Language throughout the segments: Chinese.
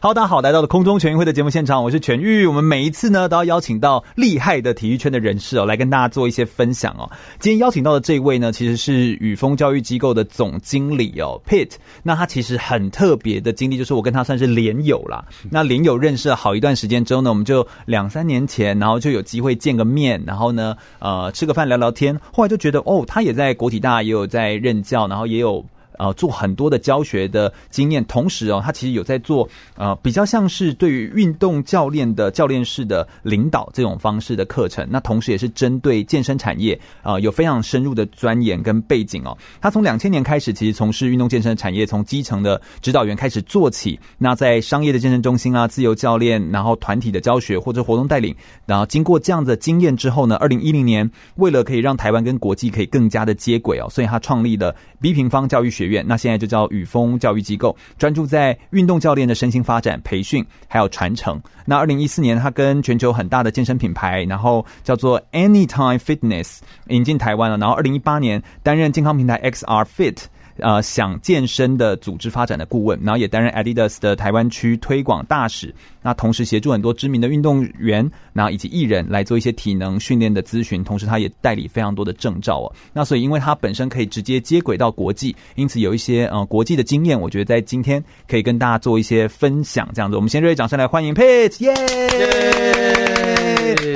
好，大家好，来到了空中全运会的节目现场，我是全玉。我们每一次呢，都要邀请到厉害的体育圈的人士哦，来跟大家做一些分享哦。今天邀请到的这位呢，其实是宇峰教育机构的总经理哦，Pitt。那他其实很特别的经历，就是我跟他算是连友啦。那连友认识了好一段时间之后呢，我们就两三年前，然后就有机会见个面，然后呢，呃，吃个饭聊聊天。后来就觉得，哦，他也在国体大，也有在任教，然后也有。呃，做很多的教学的经验，同时哦，他其实有在做呃，比较像是对于运动教练的教练式的领导这种方式的课程。那同时也是针对健身产业啊、有非常深入的钻研跟背景哦。他从两千年开始，其实从事运动健身产业，从基层的指导员开始做起。那在商业的健身中心啊，自由教练，然后团体的教学或者活动带领，然后经过这样的经验之后呢，二零一零年为了可以让台湾跟国际可以更加的接轨哦，所以他创立了 B 平方教育学那现在就叫雨峰教育机构，专注在运动教练的身心发展、培训还有传承。那二零一四年，他跟全球很大的健身品牌，然后叫做 Anytime Fitness 引进台湾了。然后二零一八年担任健康平台 XR Fit。呃，想健身的组织发展的顾问，然后也担任 Adidas 的台湾区推广大使。那同时协助很多知名的运动员，然后以及艺人来做一些体能训练的咨询。同时，他也代理非常多的证照哦。那所以，因为他本身可以直接接轨到国际，因此有一些呃国际的经验，我觉得在今天可以跟大家做一些分享。这样子，我们先热烈掌声来欢迎 Pitt，耶！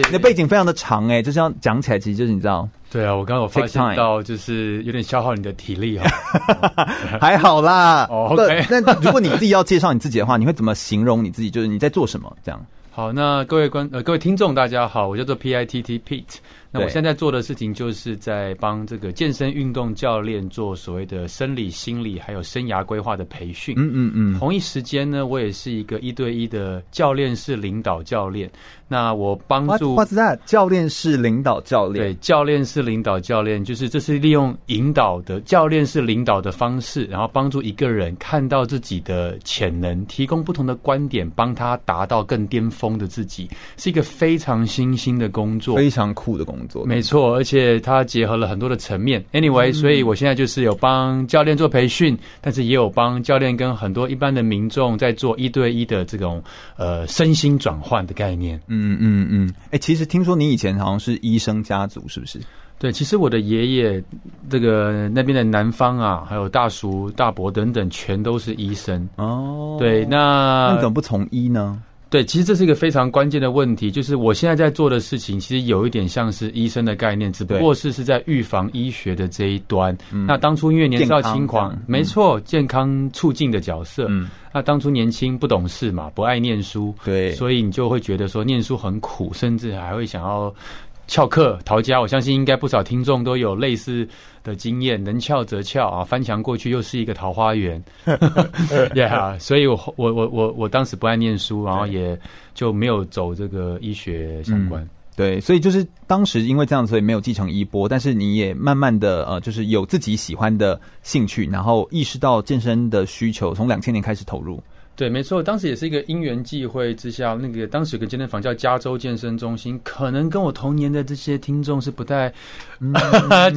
你的背景非常的长哎，就是要讲起来，其实就是你知道。对啊，我刚刚有发现到，就是有点消耗你的体力哈。还好啦。哦，OK。那如果你自己要介绍你自己的话，你会怎么形容你自己？就是你在做什么？这样。好，那各位观呃各位听众大家好，我叫做 P I T T Pitt。那我现在做的事情就是在帮这个健身运动教练做所谓的生理、心理还有生涯规划的培训。嗯嗯嗯。同一时间呢，我也是一个一对一的教练式领导教练。那我帮助。What's that？教练式领导教练。对，教练式领导教练就是这是利用引导的教练式领导的方式，然后帮助一个人看到自己的潜能，提供不同的观点，帮他达到更巅峰的自己，是一个非常新兴的工作，非常酷的工作。没错，而且它结合了很多的层面。Anyway，所以我现在就是有帮教练做培训，但是也有帮教练跟很多一般的民众在做一对一的这种呃身心转换的概念。嗯嗯嗯。哎，其实听说你以前好像是医生家族，是不是？对，其实我的爷爷这个那边的南方啊，还有大叔、大伯等等，全都是医生。哦。对，那那你怎么不从医呢？对，其实这是一个非常关键的问题，就是我现在在做的事情，其实有一点像是医生的概念，只不过是是在预防医学的这一端。嗯、那当初因为年少轻狂，没错，健康促进的角色。嗯，那当初年轻不懂事嘛，不爱念书，对，所以你就会觉得说念书很苦，甚至还会想要。翘课逃家，我相信应该不少听众都有类似的经验，能翘则翘啊，翻墙过去又是一个桃花源。yeah，所以我我我我我当时不爱念书，然后也就没有走这个医学相关。嗯、对，所以就是当时因为这样，所以没有继承衣钵，但是你也慢慢的呃，就是有自己喜欢的兴趣，然后意识到健身的需求，从两千年开始投入。对，没错，当时也是一个因缘际会之下，那个当时有个健身房叫加州健身中心，可能跟我同年的这些听众是不太，嗯，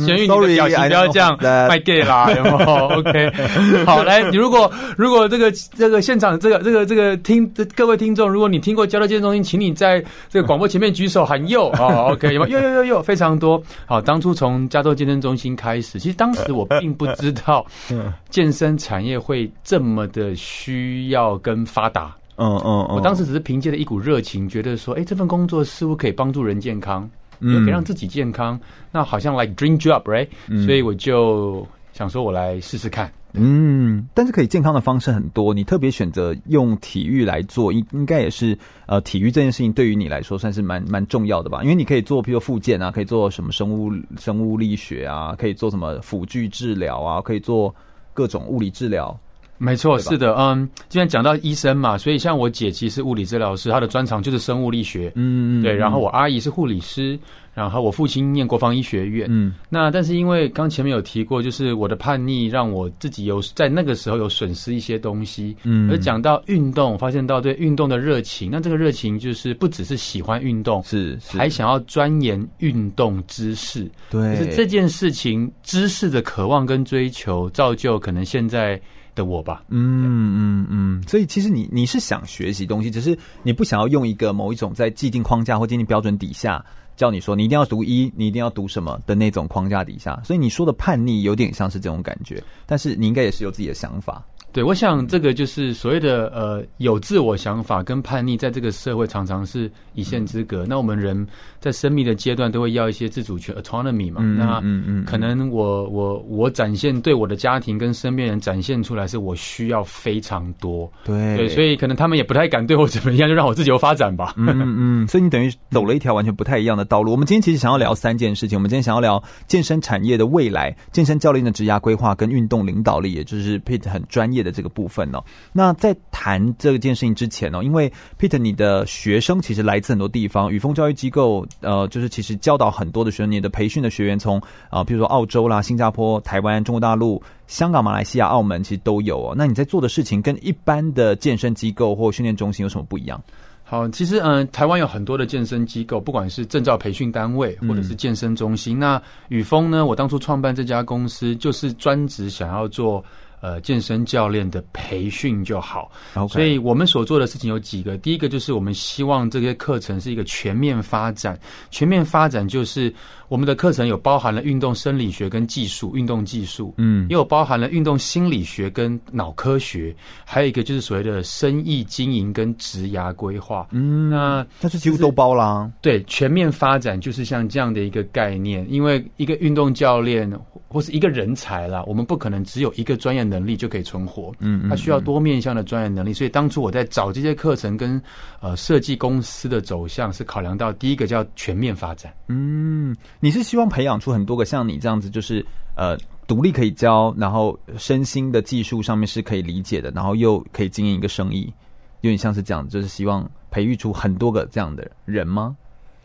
全玉你的表情不要这样，卖 gay 啦，有没有？OK，好，来，你如果如果这个这个现场这个这个这个听各位听众，如果你听过加州健身中心，请你在这个广播前面举手喊右啊，OK，有没有？有有有有，非常多。好，当初从加州健身中心开始，其实当时我并不知道，健身产业会这么的需要。跟发达，嗯嗯嗯，我当时只是凭借着一股热情，觉得说，哎，这份工作似乎可以帮助人健康，也可以让自己健康，那好像 like dream job，right？所以我就想说，我来试试看。嗯，但是可以健康的方式很多，你特别选择用体育来做，应应该也是呃，体育这件事情对于你来说算是蛮蛮重要的吧？因为你可以做，譬如复健啊，可以做什么生物生物力学啊，可以做什么辅具治疗啊，可以做各种物理治疗。没错，是的，嗯，既然讲到医生嘛，所以像我姐其实物理治疗师，她的专长就是生物力学，嗯嗯，对，然后我阿姨是护理师。然后我父亲念国防医学院，嗯，那但是因为刚前面有提过，就是我的叛逆让我自己有在那个时候有损失一些东西，嗯，而讲到运动，发现到对运动的热情，那这个热情就是不只是喜欢运动，是，是。还想要钻研运动知识，对，就是这件事情知识的渴望跟追求，造就可能现在的我吧，嗯嗯嗯，所以其实你你是想学习东西，只是你不想要用一个某一种在既定框架或既定标准底下。叫你说你一定要读一，你一定要读什么的那种框架底下，所以你说的叛逆有点像是这种感觉，但是你应该也是有自己的想法。对，我想这个就是所谓的呃有自我想法跟叛逆，在这个社会常常是一线之隔。嗯、那我们人在生命的阶段都会要一些自主权 autonomy 嘛。嗯、那嗯嗯，可能我我我展现对我的家庭跟身边人展现出来，是我需要非常多。对对，所以可能他们也不太敢对我怎么样，就让我自己由发展吧。嗯嗯，所以你等于走了一条完全不太一样的道路。我们今天其实想要聊三件事情，我们今天想要聊健身产业的未来、健身教练的职涯规划跟运动领导力，也就是 Pete 很专业的这个部分哦。那在谈这件事情之前哦，因为 Peter 你的学生其实来自很多地方，雨峰教育机构呃，就是其实教导很多的学生，你的培训的学员从啊，比如说澳洲啦、新加坡、台湾、中国大陆、香港、马来西亚、澳门，其实都有哦。那你在做的事情跟一般的健身机构或训练中心有什么不一样？好，其实嗯、呃，台湾有很多的健身机构，不管是证照培训单位或者是健身中心。嗯、那宇峰呢，我当初创办这家公司，就是专职想要做。呃，健身教练的培训就好，Okay. 所以我们所做的事情有几个。第一个就是我们希望这些课程是一个全面发展，全面发展就是我们的课程有包含了运动生理学跟技术，运动技术，嗯，也有包含了运动心理学跟脑科学，还有一个就是所谓的生意经营跟职涯规划，嗯，那它是几乎都包啦。对，全面发展就是像这样的一个概念，因为一个运动教练或是一个人才啦，我们不可能只有一个专业能力就可以存活，嗯，嗯，嗯，他需要多面向的专业能力，所以当初我在找这些课程跟呃设计公司的走向是考量到第一个叫全面发展。嗯，你是希望培养出很多个像你这样子，就是呃独立可以教，然后身心的技术上面是可以理解的，然后又可以经营一个生意，有点像是这样，就是希望培育出很多个这样的人吗？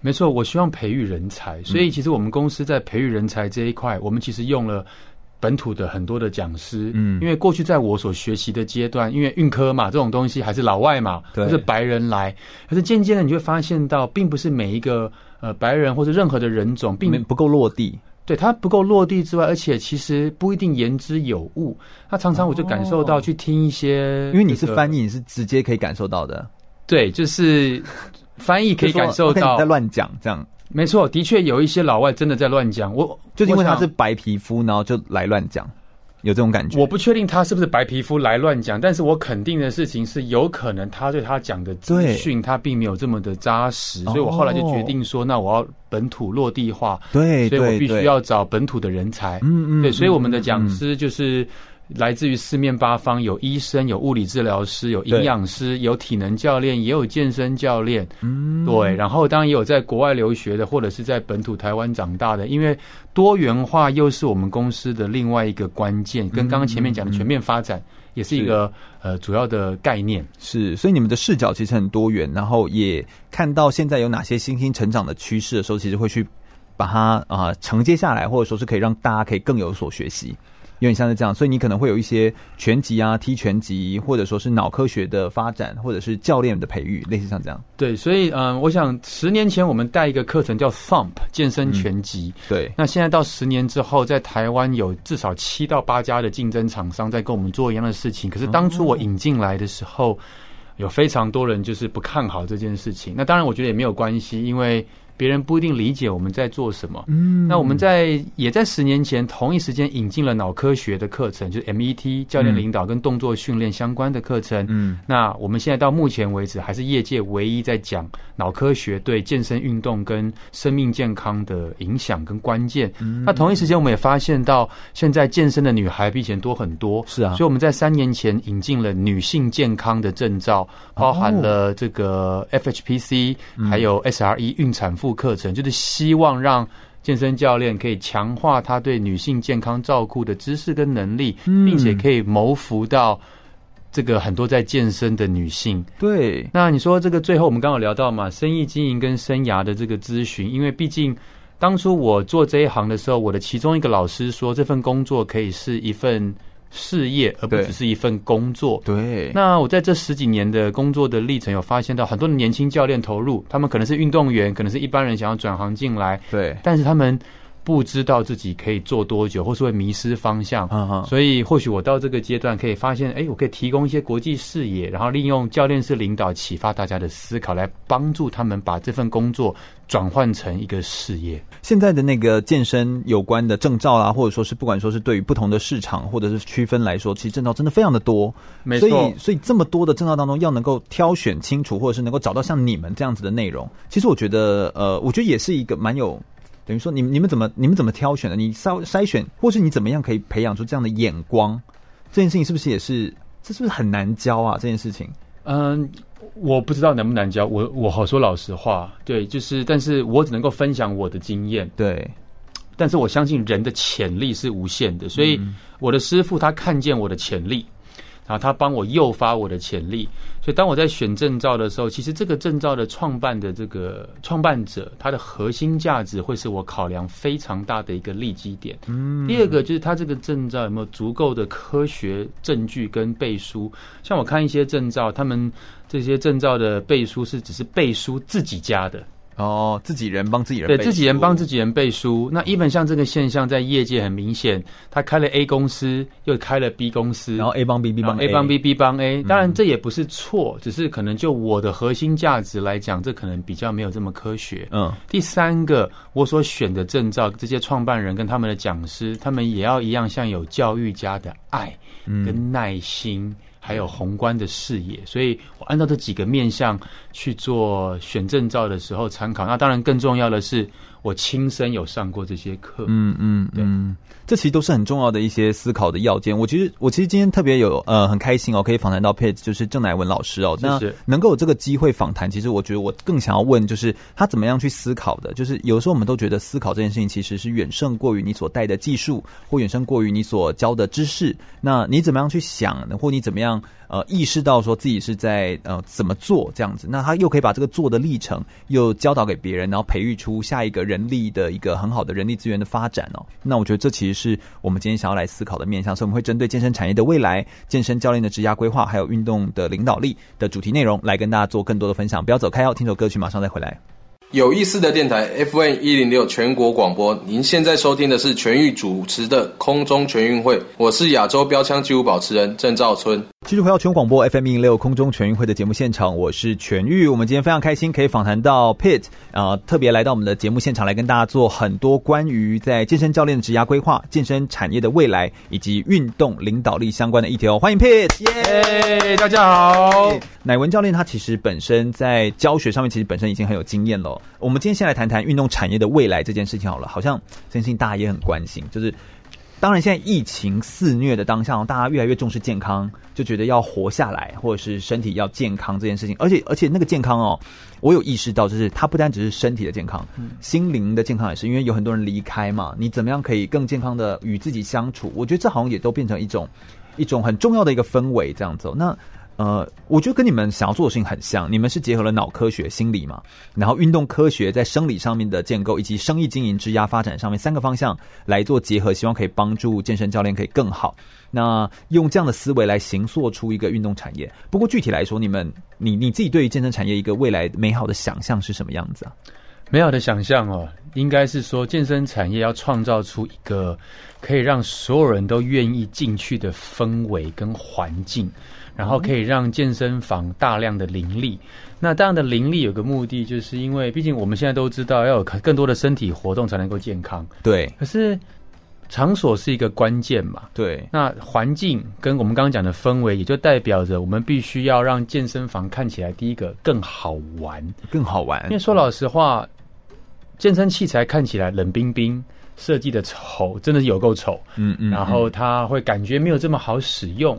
没错，我希望培育人才，所以其实我们公司在培育人才这一块，我们其实用了。本土的很多的讲师，嗯，因为过去在我所学习的阶段，因为运科嘛，这种东西还是老外嘛，对，都是白人来，可是渐渐的你会发现到，并不是每一个呃白人或者任何的人种，并不够落地，对，他不够落地之外，而且其实不一定言之有物，那常常我就感受到去听一些，因为你是翻译，你是直接可以感受到的，对，就是翻译可以感受到在乱讲这样。没错，的确有一些老外真的在乱讲。我就因为他是白皮肤，然后就来乱讲，有这种感觉。我不确定他是不是白皮肤来乱讲，但是我肯定的事情是，有可能他对他讲的资讯他并没有这么的扎实，所以我后来就决定说，那我要本土落地化。对，所以我必须要找本土的人才。嗯嗯，对，所以我们的讲师就是。来自于四面八方，有医生，有物理治疗师，有营养师，有体能教练，也有健身教练。嗯，对。然后当然也有在国外留学的，或者是在本土台湾长大的。因为多元化又是我们公司的另外一个关键，跟刚刚前面讲的全面发展也是一个是呃主要的概念。是，所以你们的视角其实很多元，然后也看到现在有哪些新兴成长的趋势的时候，其实会去把它啊、呃、承接下来，或者说是可以让大家可以更有所学习。有点像是这样，所以你可能会有一些拳击啊、踢拳击，或者说是脑科学的发展，或者是教练的培育，类似像这样。对，所以嗯、呃，我想十年前我们带一个课程叫 Thump 健身拳击、嗯。对。那现在到十年之后，在台湾有至少七到八家的竞争厂商在跟我们做一样的事情。可是当初我引进来的时候，有非常多人就是不看好这件事情。那当然，我觉得也没有关系，因为。别人不一定理解我们在做什么。嗯，那我们在也在十年前同一时间引进了脑科学的课程，就是 MET 教练领导跟动作训练相关的课程。嗯，那我们现在到目前为止还是业界唯一在讲脑科学对健身运动跟生命健康的影响跟关键。嗯，那同一时间我们也发现到现在健身的女孩比以前多很多。是啊，所以我们在三年前引进了女性健康的证照，包含了这个 FHPC 还有 SRE 孕产妇。课程就是希望让健身教练可以强化他对女性健康照顾的知识跟能力，并且可以谋福到这个很多在健身的女性。对，那你说这个最后我们刚好聊到嘛，生意经营跟生涯的这个咨询，因为毕竟当初我做这一行的时候，我的其中一个老师说，这份工作可以是一份。事业，而不只是一份工作。对。那我在这十几年的工作的历程，有发现到很多的年轻教练投入，他们可能是运动员，可能是一般人想要转行进来。对。但是他们不知道自己可以做多久，或是会迷失方向。所以或许我到这个阶段可以发现，哎，我可以提供一些国际视野，然后利用教练式领导启发大家的思考，来帮助他们把这份工作。转换成一个事业。现在的那个健身有关的证照啊，或者说是不管说是对于不同的市场或者是区分来说，其实证照真的非常的多。没错。所以，所以这么多的证照当中，要能够挑选清楚，或者是能够找到像你们这样子的内容，其实我觉得，呃，我觉得也是一个蛮有，等于说你们你们怎么你们怎么挑选的？你筛筛选，或是你怎么样可以培养出这样的眼光？这件事情是不是也是？这是不是很难教啊？这件事情？嗯。我不知道难不难教，我我好说老实话，对，就是，但是我只能够分享我的经验，对，但是我相信人的潜力是无限的，所以我的师傅他看见我的潜力。然后他帮我诱发我的潜力，所以当我在选证照的时候，其实这个证照的创办的这个创办者，他的核心价值会是我考量非常大的一个利基点。嗯，第二个就是他这个证照有没有足够的科学证据跟背书？像我看一些证照，他们这些证照的背书是只是背书自己家的。哦，自己人帮自己人对，自己人帮自己人背书。那一本像这个现象，在业界很明显，他开了 A 公司，又开了 B 公司，然后 A 帮 B，B 帮 A，A 帮 B，B 帮 A。当然这也不是错，只是可能就我的核心价值来讲，这可能比较没有这么科学。嗯。第三个，我所选的证照，这些创办人跟他们的讲师，他们也要一样，像有教育家的爱跟耐心。还有宏观的视野，所以我按照这几个面向去做选证照的时候参考。那当然更重要的是。我亲身有上过这些课，嗯嗯嗯，这其实都是很重要的一些思考的要件。我其实我其实今天特别有呃很开心哦，可以访谈到 Page 就是郑乃文老师哦，那能够有这个机会访谈，其实我觉得我更想要问就是他怎么样去思考的。就是有时候我们都觉得思考这件事情其实是远胜过于你所带的技术，或远胜过于你所教的知识。那你怎么样去想呢？或你怎么样呃意识到说自己是在呃怎么做这样子？那他又可以把这个做的历程又教导给别人，然后培育出下一个。人力的一个很好的人力资源的发展哦，那我觉得这其实是我们今天想要来思考的面向，所以我们会针对健身产业的未来、健身教练的职涯规划，还有运动的领导力的主题内容，来跟大家做更多的分享。不要走开哦，听首歌曲，马上再回来。有意思的电台 FM 一零六全国广播，您现在收听的是全域主持的空中全运会，我是亚洲标枪纪录保持人郑兆春。继续回到全广播 FM 一零六空中全运会的节目现场，我是全域。我们今天非常开心可以访谈到 Pitt 啊、呃，特别来到我们的节目现场来跟大家做很多关于在健身教练的职涯规划、健身产业的未来以及运动领导力相关的议题哦。欢迎 Pitt，耶！大家好。乃文教练他其实本身在教学上面其实本身已经很有经验了。我们今天先来谈谈运动产业的未来这件事情好了，好像相信大家也很关心，就是。当然，现在疫情肆虐的当下，大家越来越重视健康，就觉得要活下来，或者是身体要健康这件事情。而且，而且那个健康哦，我有意识到，就是它不单只是身体的健康，心灵的健康也是。因为有很多人离开嘛，你怎么样可以更健康的与自己相处？我觉得这好像也都变成一种一种很重要的一个氛围，这样子。那。呃，我觉得跟你们想要做的事情很像，你们是结合了脑科学、心理嘛，然后运动科学在生理上面的建构，以及生意经营、职涯发展上面三个方向来做结合，希望可以帮助健身教练可以更好。那用这样的思维来形塑出一个运动产业。不过具体来说，你们你你自己对于健身产业一个未来美好的想象是什么样子啊？美好的想象哦，应该是说健身产业要创造出一个可以让所有人都愿意进去的氛围跟环境。然后可以让健身房大量的林立。那这样的林立有个目的，就是因为毕竟我们现在都知道要有更多的身体活动才能够健康。对。可是场所是一个关键嘛？对。那环境跟我们刚刚讲的氛围，也就代表着我们必须要让健身房看起来第一个更好玩，更好玩。因为说老实话，健身器材看起来冷冰冰，设计的丑，真的是有够丑。嗯，嗯嗯。然后它会感觉没有这么好使用。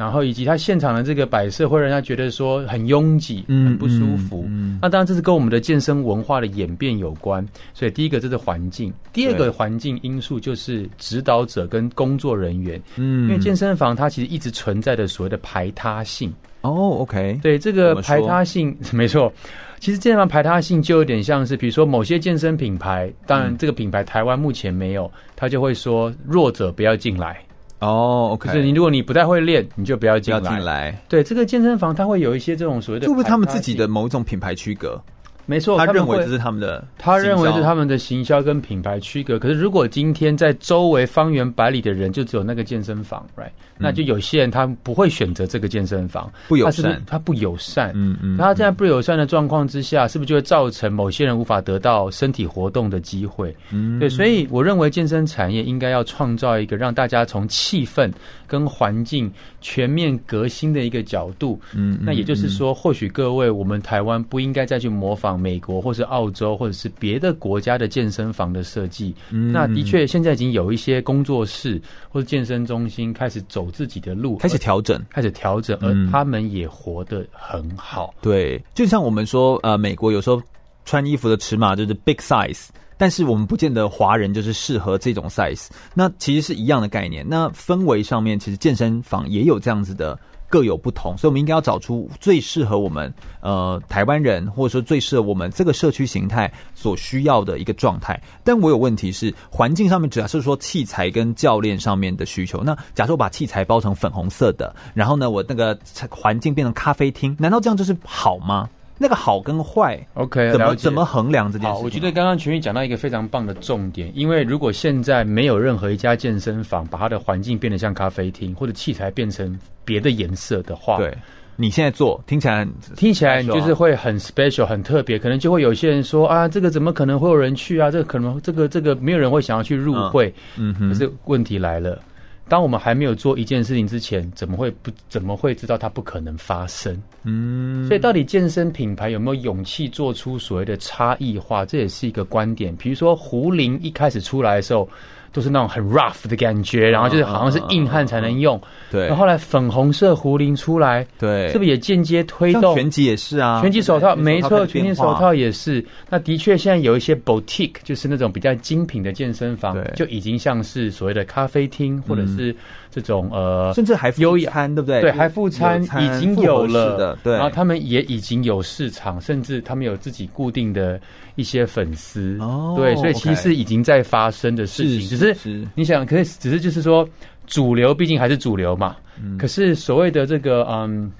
然后以及它现场的这个摆设会让人家觉得说很拥挤，很不舒服。嗯嗯嗯、那当然这是跟我们的健身文化的演变有关。所以第一个这是环境，第二个环境因素就是指导者跟工作人员。嗯，因为健身房它其实一直存在的所谓的排他性。哦，OK，对这个排他性 没错。其实健身房排他性就有点像是，比如说某些健身品牌，当然这个品牌台湾目前没有，他就会说弱者不要进来。哦就是你如果你不太会练，你就不要进来。不要进来。对，这个健身房它会有一些这种所谓的，是不是他们自己的某一种品牌区隔？没错，他认为这是他们的，他认为是他们的行销跟品牌区隔。可是如果今天在周围方圆百里的人就只有那个健身房，right？那就有些人他不会选择这个健身房，不友善，他不友善。嗯嗯。他在不友善的状况之下，是不是就会造成某些人无法得到身体活动的机会？嗯，对。所以我认为健身产业应该要创造一个让大家从气氛跟环境全面革新的一个角度。嗯。那也就是说，或许各位，我们台湾不应该再去模仿。美国或是澳洲或者是别的国家的健身房的设计，嗯，那的确现在已经有一些工作室或者健身中心开始走自己的路，开始调整，开始调整，而他们也活得很好。对，就像我们说，呃，美国有时候穿衣服的尺码就是 big size，但是我们不见得华人就是适合这种 size。那其实是一样的概念。那氛围上面，其实健身房也有这样子的。各有不同，所以我们应该要找出最适合我们呃台湾人，或者说最适合我们这个社区形态所需要的一个状态。但我有问题是环境上面，主要是说器材跟教练上面的需求。那假设我把器材包成粉红色的，然后呢，我那个环境变成咖啡厅，难道这样就是好吗？那个好跟坏，OK，怎么怎么衡量这件事？好，我觉得刚刚群宇讲到一个非常棒的重点，因为如果现在没有任何一家健身房把它的环境变得像咖啡厅，或者器材变成别的颜色的话，对，你现在做听起来听起来就是会很 special 很特别，可能就会有些人说啊，这个怎么可能会有人去啊？这个可能这个这个没有人会想要去入会，嗯，嗯哼，可是问题来了。当我们还没有做一件事情之前，怎么会不怎么会知道它不可能发生？嗯，所以到底健身品牌有没有勇气做出所谓的差异化？这也是一个观点。比如说胡林一开始出来的时候。都是那种很 rough 的感觉，然后就是好像是硬汉才能用。对。然后后来粉红色胡铃出来，对，是不是也间接推动？拳击也是啊，拳击手套没错，拳击手套也是。那的确，现在有一些 boutique，就是那种比较精品的健身房，就已经像是所谓的咖啡厅，或者是这种呃，甚至还优餐，对不对？对，还副餐已经有了。对。然后他们也已经有市场，甚至他们有自己固定的一些粉丝。哦。对，所以其实已经在发生的事情。只是你想，可是只是就是说，主流毕竟还是主流嘛。嗯。可是所谓的这个嗯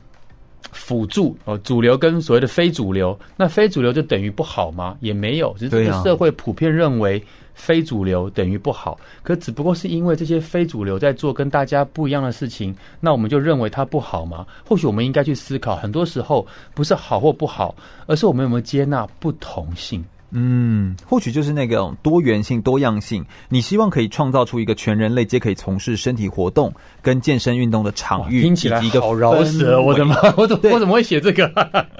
辅助哦，主流跟所谓的非主流，那非主流就等于不好吗？也没有，只是这个社会普遍认为非主流等于不好。可只不过是因为这些非主流在做跟大家不一样的事情，那我们就认为它不好吗？或许我们应该去思考，很多时候不是好或不好，而是我们有没有接纳不同性。嗯，或许就是那个多元性、多样性。你希望可以创造出一个全人类皆可以从事身体活动跟健身运动的场域，听起来好饶舌！我的妈，我怎么 我怎么会写这个？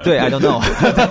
对，I don't know。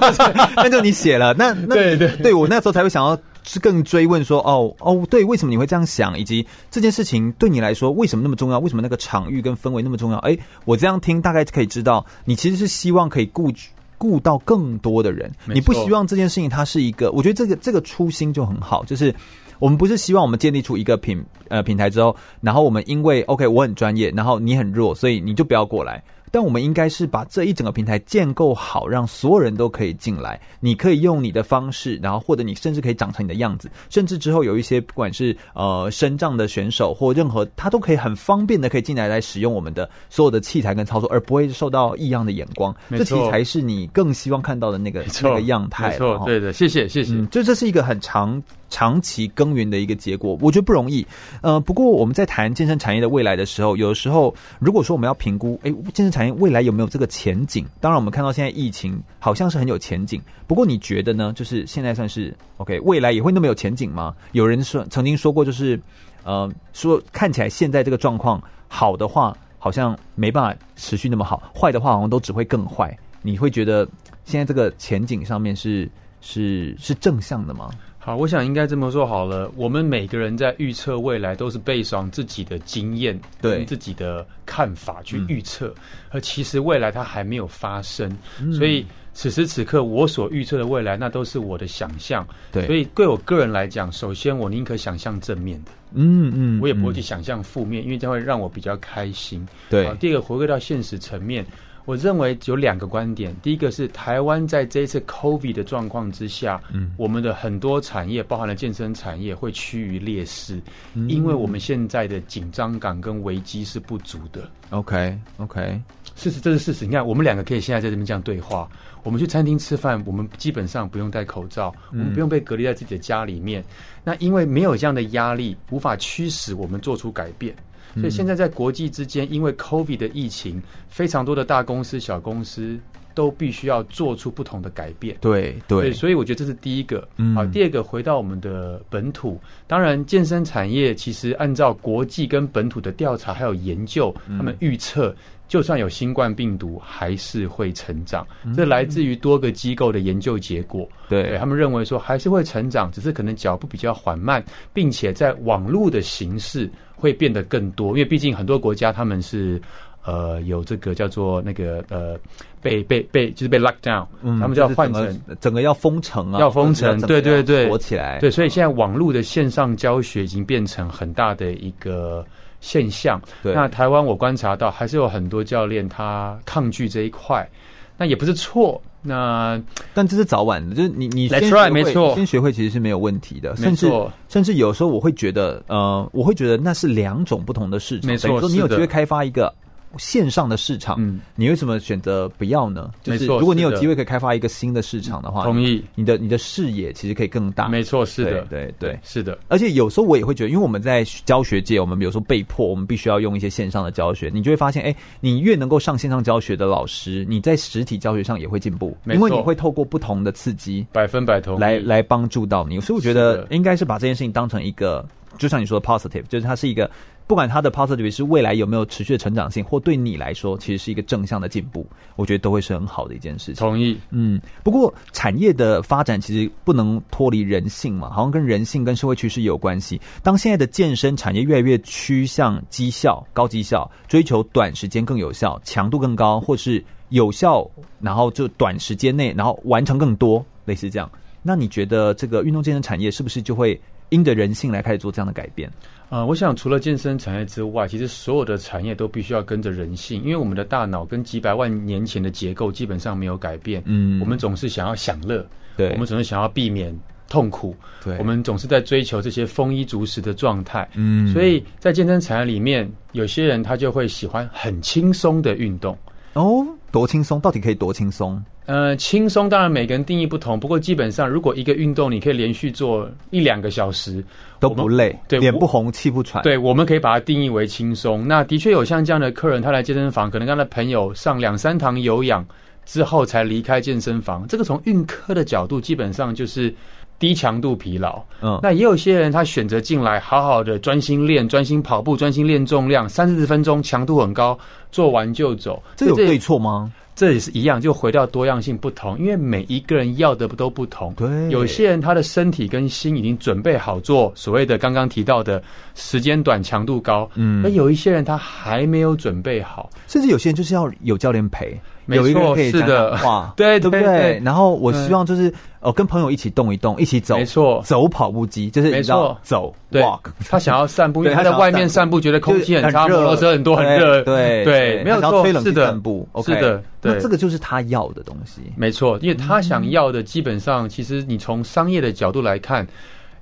那就你写了，那那对对对，我那时候才会想要是更追问说，哦哦，对，为什么你会这样想？以及这件事情对你来说为什么那么重要？为什么那个场域跟氛围那么重要？哎，我这样听大概可以知道，你其实是希望可以顾顾到更多的人，你不希望这件事情它是一个，我觉得这个这个初心就很好，就是我们不是希望我们建立出一个品呃平台之后，然后我们因为 OK 我很专业，然后你很弱，所以你就不要过来。但我们应该是把这一整个平台建构好，让所有人都可以进来。你可以用你的方式，然后或者你甚至可以长成你的样子，甚至之后有一些不管是呃身障的选手或任何，他都可以很方便的可以进来来使用我们的所有的器材跟操作，而不会受到异样的眼光。这其实才是你更希望看到的那个那个样态。没错，对的，谢谢谢谢。就这是一个很长长期耕耘的一个结果，我觉得不容易。呃，不过我们在谈健身产业的未来的时候，有的时候如果说我们要评估，哎，健身产业未来有没有这个前景？当然，我们看到现在疫情好像是很有前景。不过你觉得呢？就是现在算是 OK，未来也会那么有前景吗？有人说曾经说过，就是呃，说看起来现在这个状况好的话，好像没办法持续那么好；坏的话，好像都只会更坏。你会觉得现在这个前景上面是是是正向的吗？好，我想应该这么说好了。我们每个人在预测未来都是背上自己的经验，对自己的看法去预测，嗯、而其实未来它还没有发生，嗯、所以此时此刻我所预测的未来，那都是我的想象。对，所以对我个人来讲，首先我宁可想象正面的，嗯嗯，我也不会去想象负面，嗯、因为这会让我比较开心。对，第二个回归到现实层面。我认为有两个观点，第一个是台湾在这一次 COVID 的状况之下，嗯，我们的很多产业，包含了健身产业，会趋于劣势，嗯，因为我们现在的紧张感跟危机是不足的。OK OK，事实这是事实。你看，我们两个可以现在在这边这样对话，我们去餐厅吃饭，我们基本上不用戴口罩，我们不用被隔离在自己的家里面。那因为没有这样的压力，无法驱使我们做出改变。所以现在在国际之间，因为 COVID 的疫情，非常多的大公司、小公司都必须要做出不同的改变。对对，所以我觉得这是第一个。嗯。好，第二个回到我们的本土，当然健身产业其实按照国际跟本土的调查还有研究，他们预测。就算有新冠病毒，还是会成长。这来自于多个机构的研究结果。对，对他们认为说还是会成长，只是可能脚步比较缓慢，并且在网络的形式会变得更多。因为毕竟很多国家他们是呃有这个叫做那个呃被被被就是被 lock down，嗯，他们就要换成整个，整个要封城啊，要封城，对对对，锁起来。对，所以现在网络的线上教学已经变成很大的一个。现象，对那台湾我观察到还是有很多教练他抗拒这一块，那也不是错，那但这是早晚的，就是你你先学会没错，先学会其实是没有问题的，甚至错甚至有时候我会觉得，呃，我会觉得那是两种不同的事情，没错，说你有机会开发一个。线上的市场，嗯，你为什么选择不要呢？就是如果你有机会可以开发一个新的市场的话，同意。你的你的视野其实可以更大。没错，是的，对对是的。而且有时候我也会觉得，因为我们在教学界，我们比如说被迫，我们必须要用一些线上的教学，你就会发现，哎，你越能够上线上教学的老师，你在实体教学上也会进步，因为你会透过不同的刺激，百分百同，来来帮助到你。所以我觉得应该是把这件事情当成一个，就像你说的 positive，就是它是一个。不管它的 positive 是未来有没有持续的成长性，或对你来说其实是一个正向的进步，我觉得都会是很好的一件事情。同意。嗯，不过产业的发展其实不能脱离人性嘛，好像跟人性跟社会趋势有关系。当现在的健身产业越来越趋向绩效、高绩效，追求短时间更有效、强度更高，或是有效，然后就短时间内然后完成更多，类似这样。那你觉得这个运动健身产业是不是就会因着人性来开始做这样的改变？啊、呃，我想除了健身产业之外，其实所有的产业都必须要跟着人性，因为我们的大脑跟几百万年前的结构基本上没有改变。嗯，我们总是想要享乐，对，我们总是想要避免痛苦，对，我们总是在追求这些丰衣足食的状态。嗯，所以在健身产业里面，有些人他就会喜欢很轻松的运动。哦，多轻松？到底可以多轻松？呃，轻松当然每个人定义不同，不过基本上如果一个运动你可以连续做一两个小时都不累，对，脸不红气不喘，对，我们可以把它定义为轻松。那的确有像这样的客人，他来健身房，可能跟他的朋友上两三堂有氧之后才离开健身房。这个从运科的角度，基本上就是低强度疲劳。嗯，那也有些人他选择进来，好好的专心练，专心跑步，专心练重量，三四十分钟，强度很高，做完就走。这有对错吗？这也是一样，就回到多样性不同，因为每一个人要的都不同。对，有些人他的身体跟心已经准备好做所谓的刚刚提到的时间短、强度高。嗯，那有一些人他还没有准备好，甚至有些人就是要有教练陪。有一个人可以是的，话，对对不对？然后我希望就是呃跟朋友一起动一动，一起走，没错，走跑步机就是没错，走 walk。他想要散步，因为他在外面散步觉得空气很差，摩托车很多很热，对对，没有错，是的，是的，那这个就是他要的东西，没错，因为他想要的基本上，其实你从商业的角度来看。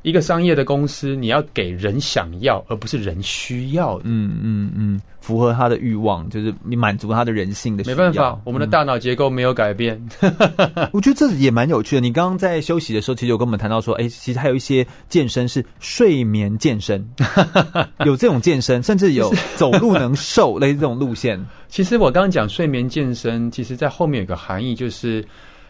一个商业的公司，你要给人想要，而不是人需要的。嗯嗯嗯，符合他的欲望，就是你满足他的人性的需要。没办法，我们的大脑结构没有改变。嗯、我觉得这也蛮有趣的。你刚刚在休息的时候，其实有跟我们谈到说，哎，其实还有一些健身是睡眠健身，有这种健身，甚至有走路能瘦类似这种路线。其实我刚刚讲睡眠健身，其实在后面有个含义，就是。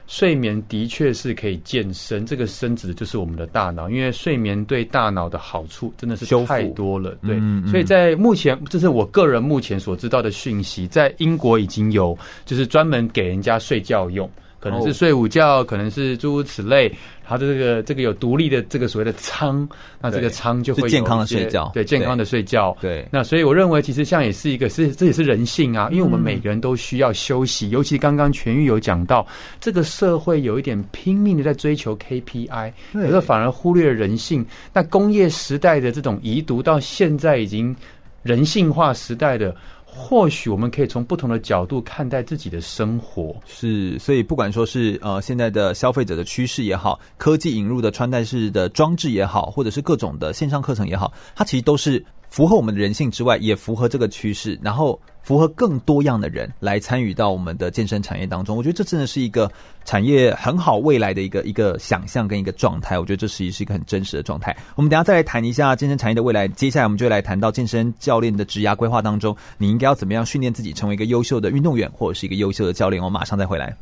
睡眠的确是可以健身，这个身子就是我们的大脑，因为睡眠对大脑的好处真的是太多了。对，嗯嗯、所以在目前，这是我个人目前所知道的讯息，在英国已经有就是专门给人家睡觉用。可能是睡午觉，可能是诸如此类。它的这个这个有独立的这个所谓的舱，那这个舱就会健康的睡觉，对健康的睡觉。对，那所以我认为其实像也是一个是这也是人性啊，因为我们每个人都需要休息，嗯、尤其刚刚全玉有讲到，这个社会有一点拼命的在追求 KPI，可是反而忽略了人性。那工业时代的这种遗毒，到现在已经人性化时代的。或许我们可以从不同的角度看待自己的生活，是，所以不管说是呃现在的消费者的趋势也好，科技引入的穿戴式的装置也好，或者是各种的线上课程也好，它其实都是。符合我们的人性之外，也符合这个趋势，然后符合更多样的人来参与到我们的健身产业当中。我觉得这真的是一个产业很好未来的一个一个想象跟一个状态。我觉得这实际是一个很真实的状态。我们等下再来谈一下健身产业的未来。接下来我们就来谈到健身教练的职涯规划当中，你应该要怎么样训练自己成为一个优秀的运动员或者是一个优秀的教练。我马上再回来。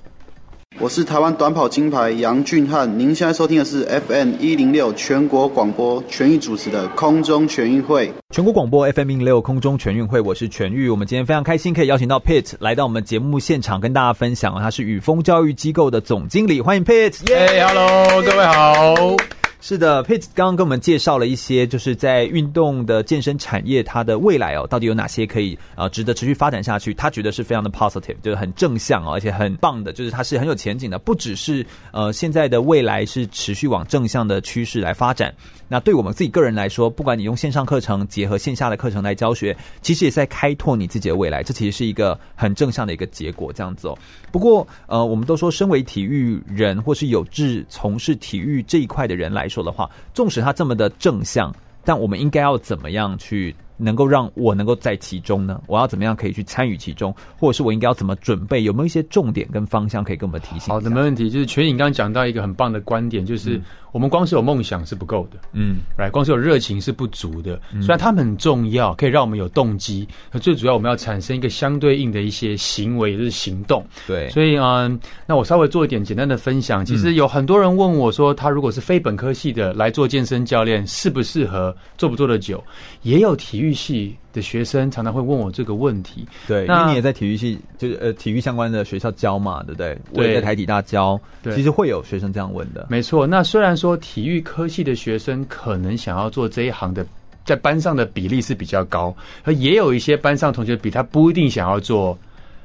我是台湾短跑金牌杨俊翰，您现在收听的是 FM 一零六全国广播全域主持的空中全运会。全国广播 FM 一零六空中全运会，我是全域。我们今天非常开心可以邀请到 Pitt 来到我们节目现场，跟大家分享。他是宇峰教育机构的总经理，欢迎 Pitt。耶、hey，Hello，各位好。是的，Pitt 刚刚跟我们介绍了一些，就是在运动的健身产业，它的未来哦，到底有哪些可以、呃、值得持续发展下去？他觉得是非常的 positive，就是很正向哦，而且很棒的，就是它是很有前景的。不只是呃现在的未来是持续往正向的趋势来发展。那对我们自己个人来说，不管你用线上课程结合线下的课程来教学，其实也在开拓你自己的未来。这其实是一个很正向的一个结果，这样子哦。不过呃，我们都说，身为体育人或是有志从事体育这一块的人来说。说的话，纵使他这么的正向，但我们应该要怎么样去能够让我能够在其中呢？我要怎么样可以去参与其中，或者是我应该要怎么准备？有没有一些重点跟方向可以跟我们提醒？好的，没问题。就是全颖刚刚讲到一个很棒的观点，就是。嗯我们光是有梦想是不够的，嗯，来，光是有热情是不足的。虽然他们很重要，可以让我们有动机，可最主要我们要产生一个相对应的一些行为，就是行动。对，所以嗯，那我稍微做一点简单的分享。其实有很多人问我说，他如果是非本科系的来做健身教练，适不适合，做不做得久？也有体育系的学生常常会问我这个问题。对，那因为你也在体育系，就是呃体育相关的学校教嘛，对不对？我也在台体大教，对，其实会有学生这样问的。没错，那虽然说。说体育科系的学生可能想要做这一行的，在班上的比例是比较高，而也有一些班上同学比他不一定想要做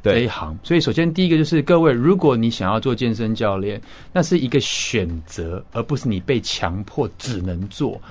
这一行。所以首先第一个就是各位，如果你想要做健身教练，那是一个选择，而不是你被强迫只能做。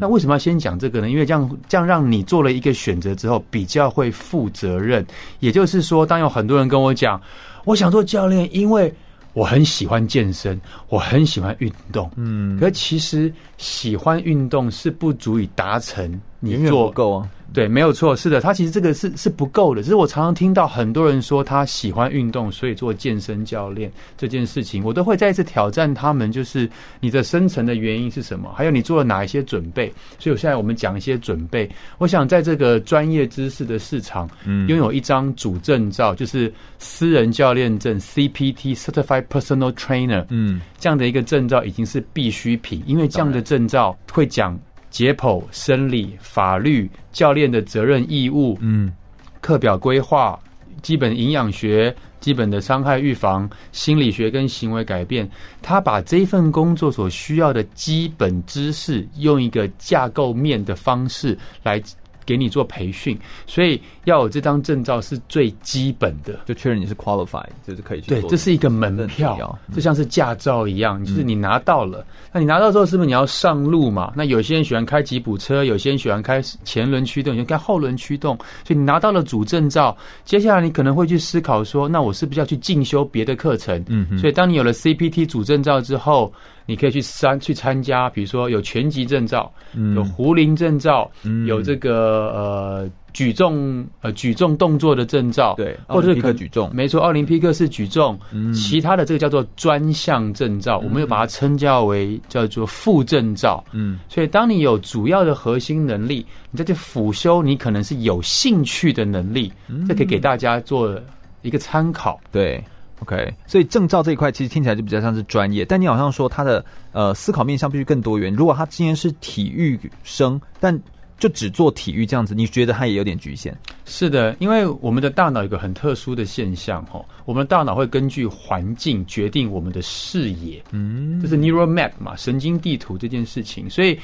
那为什么要先讲这个呢？因为这样这样让你做了一个选择之后，比较会负责任。也就是说，当有很多人跟我讲，我想做教练，因为我很喜欢健身，我很喜欢运动，嗯，可其实喜欢运动是不足以达成你做够啊。对，没有错，是的，他其实这个是是不够的。只是我常常听到很多人说他喜欢运动，所以做健身教练这件事情，我都会再一次挑战他们，就是你的深层的原因是什么？还有你做了哪一些准备？所以我现在我们讲一些准备。我想在这个专业知识的市场，嗯，拥有一张主证照，就是私人教练证 （CPT，Certified Personal Trainer），嗯，这样的一个证照已经是必需品，因为这样的证照会讲。解剖、生理、法律、教练的责任义务，嗯，课表规划、基本营养学、基本的伤害预防、心理学跟行为改变，他把这份工作所需要的基本知识，用一个架构面的方式来。给你做培训，所以要有这张证照是最基本的，就确认你是 qualified，就是可以去做。对，这是一个门票，就像是驾照一样，就是你拿到了，那你拿到之后是不是你要上路嘛？那有些人喜欢开吉普车，有些人喜欢开前轮驱动，有些人开后轮驱动，所以你拿到了主证照，接下来你可能会去思考说，那我是不是要去进修别的课程？嗯，所以当你有了 CPT 主证照之后。你可以去参去参加，比如说有拳击证照，嗯、有壶铃证照，嗯、有这个呃举重呃举重动作的证照，对，或者是可举重，没错，奥林匹克是举重，嗯、其他的这个叫做专项证照，嗯、我们又把它称叫为叫做副证照，嗯，所以当你有主要的核心能力，你再去辅修你可能是有兴趣的能力，嗯、这可以给大家做一个参考，对。OK，所以证照这一块其实听起来就比较像是专业，但你好像说他的呃思考面向必须更多元。如果他今天是体育生，但就只做体育这样子，你觉得他也有点局限？是的，因为我们的大脑有个很特殊的现象哈，我们的大脑会根据环境决定我们的视野，嗯，就是 neural map 嘛，神经地图这件事情。所以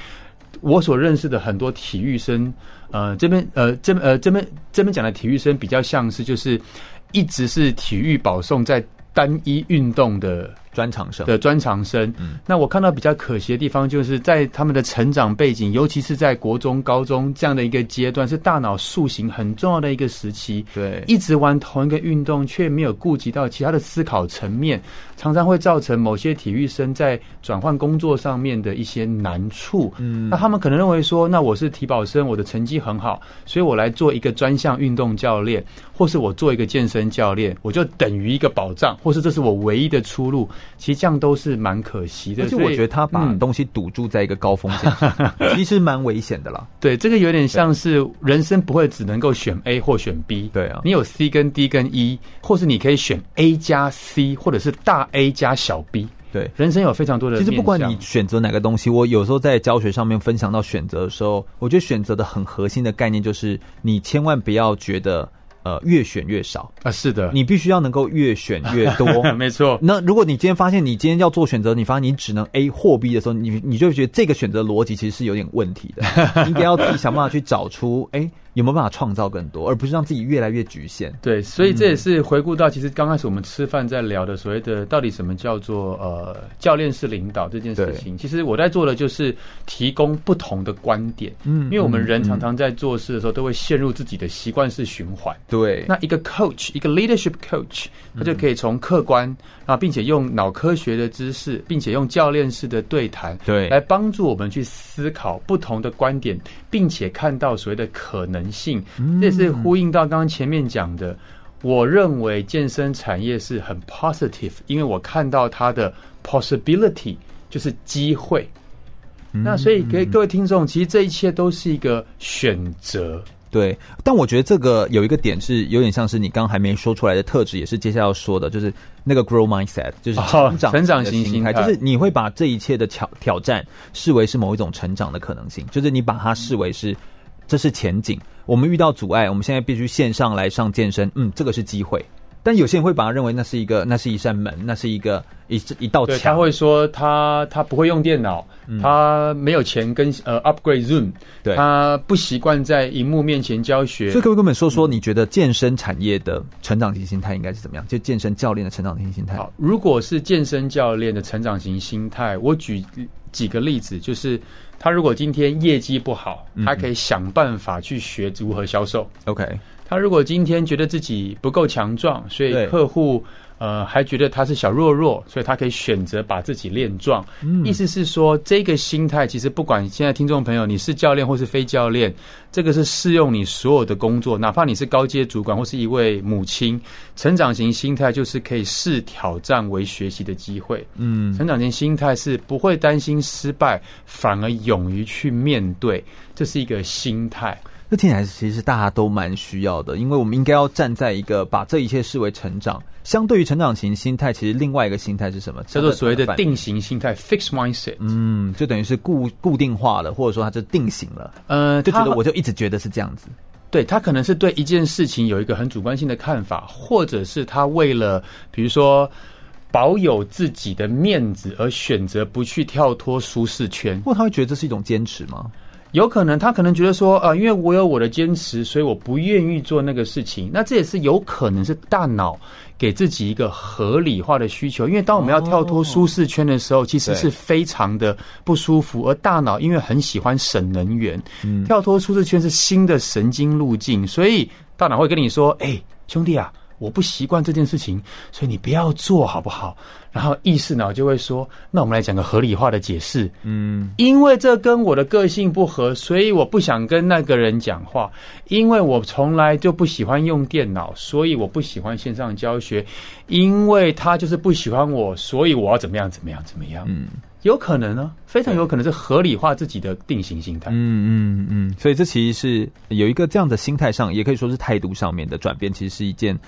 我所认识的很多体育生，呃，这边呃这呃这边这边讲的体育生比较像是就是一直是体育保送在单一运动的。专长生的专长生，嗯，那我看到比较可惜的地方，就是在他们的成长背景，尤其是在国中、高中这样的一个阶段，是大脑塑形很重要的一个时期。对，一直玩同一个运动，却没有顾及到其他的思考层面，常常会造成某些体育生在转换工作上面的一些难处。嗯，那他们可能认为说，那我是体保生，我的成绩很好，所以我来做一个专项运动教练，或是我做一个健身教练，我就等于一个保障，或是这是我唯一的出路。其实这样都是蛮可惜的，而且我觉得他把东西堵住在一个高风险，嗯、其实蛮危险的啦。对，这个有点像是人生不会只能够选 A 或选 B，对啊，你有 C 跟 D 跟 E，或是你可以选 A 加 C，或者是大 A 加小 B。对，人生有非常多的。其实不管你选择哪个东西，我有时候在教学上面分享到选择的时候，我觉得选择的很核心的概念就是，你千万不要觉得。呃，越选越少啊，是的，你必须要能够越选越多，没错。那如果你今天发现你今天要做选择，你发现你只能 A 或 B 的时候，你你就觉得这个选择逻辑其实是有点问题的，你 应该要自己想办法去找出，哎。有没有办法创造更多，而不是让自己越来越局限？对，所以这也是回顾到，其实刚开始我们吃饭在聊的所谓的到底什么叫做呃教练式领导这件事情。其实我在做的就是提供不同的观点。嗯，因为我们人常常在做事的时候都会陷入自己的习惯式循环。对，那一个 coach，一个 leadership coach，他就可以从客观啊，并且用脑科学的知识，并且用教练式的对谈，对，来帮助我们去思考不同的观点，并且看到所谓的可能性，这是呼应到刚刚前面讲的。我认为健身产业是很 positive，因为我看到它的 possibility 就是机会。那所以给各位听众，其实这一切都是一个选择。对，但我觉得这个有一个点是有点像是你刚还没说出来的特质，也是接下来要说的，就是那个 grow mindset，就是成长、成长型心态，就是你会把这一切的挑挑战视为是某一种成长的可能性，就是你把它视为是。这是前景，我们遇到阻碍，我们现在必须线上来上健身，嗯，这个是机会。但有些人会把它认为那是一个，那是一扇门，那是一个一一道墙。他会说他他不会用电脑，嗯、他没有钱跟呃 upgrade Zoom，对，他不习惯在荧幕面前教学。所以各位哥们说说，你觉得健身产业的成长型心态应该是怎么样？就健身教练的成长型心态。好，如果是健身教练的成长型心态，我举几个例子，就是。他如果今天业绩不好，他可以想办法去学如何销售。OK，他如果今天觉得自己不够强壮，所以客户。呃，还觉得他是小弱弱，所以他可以选择把自己练壮。嗯，意思是说，这个心态其实不管现在听众朋友你是教练或是非教练，这个是适用你所有的工作，哪怕你是高阶主管或是一位母亲，成长型心态就是可以视挑战为学习的机会。嗯，成长型心态是不会担心失败，反而勇于去面对，这是一个心态。这听起来其实大家都蛮需要的，因为我们应该要站在一个把这一切视为成长。相对于成长型心态，其实另外一个心态是什么？叫做所谓的定型心态 （fixed mindset）。嗯，就等于是固固定化了，或者说它就定型了。呃，就觉得我就一直觉得是这样子。对，他可能是对一件事情有一个很主观性的看法，或者是他为了比如说保有自己的面子而选择不去跳脱舒适圈。或他会觉得这是一种坚持吗？有可能他可能觉得说，呃，因为我有我的坚持，所以我不愿意做那个事情。那这也是有可能是大脑给自己一个合理化的需求。因为当我们要跳脱舒适圈的时候，其实是非常的不舒服。而大脑因为很喜欢省能源，跳脱舒适圈是新的神经路径，所以大脑会跟你说，哎，兄弟啊。我不习惯这件事情，所以你不要做好不好？然后意识脑就会说：“那我们来讲个合理化的解释。”嗯，因为这跟我的个性不合，所以我不想跟那个人讲话。因为我从来就不喜欢用电脑，所以我不喜欢线上教学。因为他就是不喜欢我，所以我要怎么样？怎么样？怎么样？嗯。有可能呢，非常有可能是合理化自己的定型心态。嗯嗯嗯，所以这其实是有一个这样的心态上，也可以说是态度上面的转变，其实是一件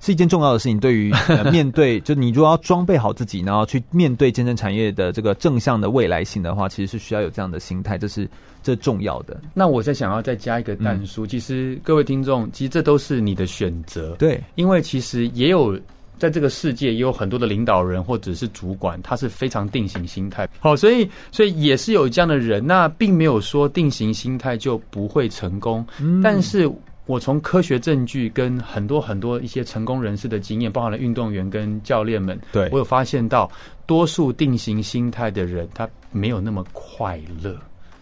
是一件重要的事情。对于、呃、面对，就你如果要装备好自己，然后去面对健身产业的这个正向的未来性的话，其实是需要有这样的心态，这是这是重要的。那我再想要再加一个但书，嗯、其实各位听众，其实这都是你的选择。对，因为其实也有在这个世界也有很多的领导人或者是主管，他是非常定型心态。好，所以所以也是有这样的人，那并没有说定型心态就不会成功，嗯、但是。我从科学证据跟很多很多一些成功人士的经验，包含了运动员跟教练们，对我有发现到，多数定型心态的人，他没有那么快乐。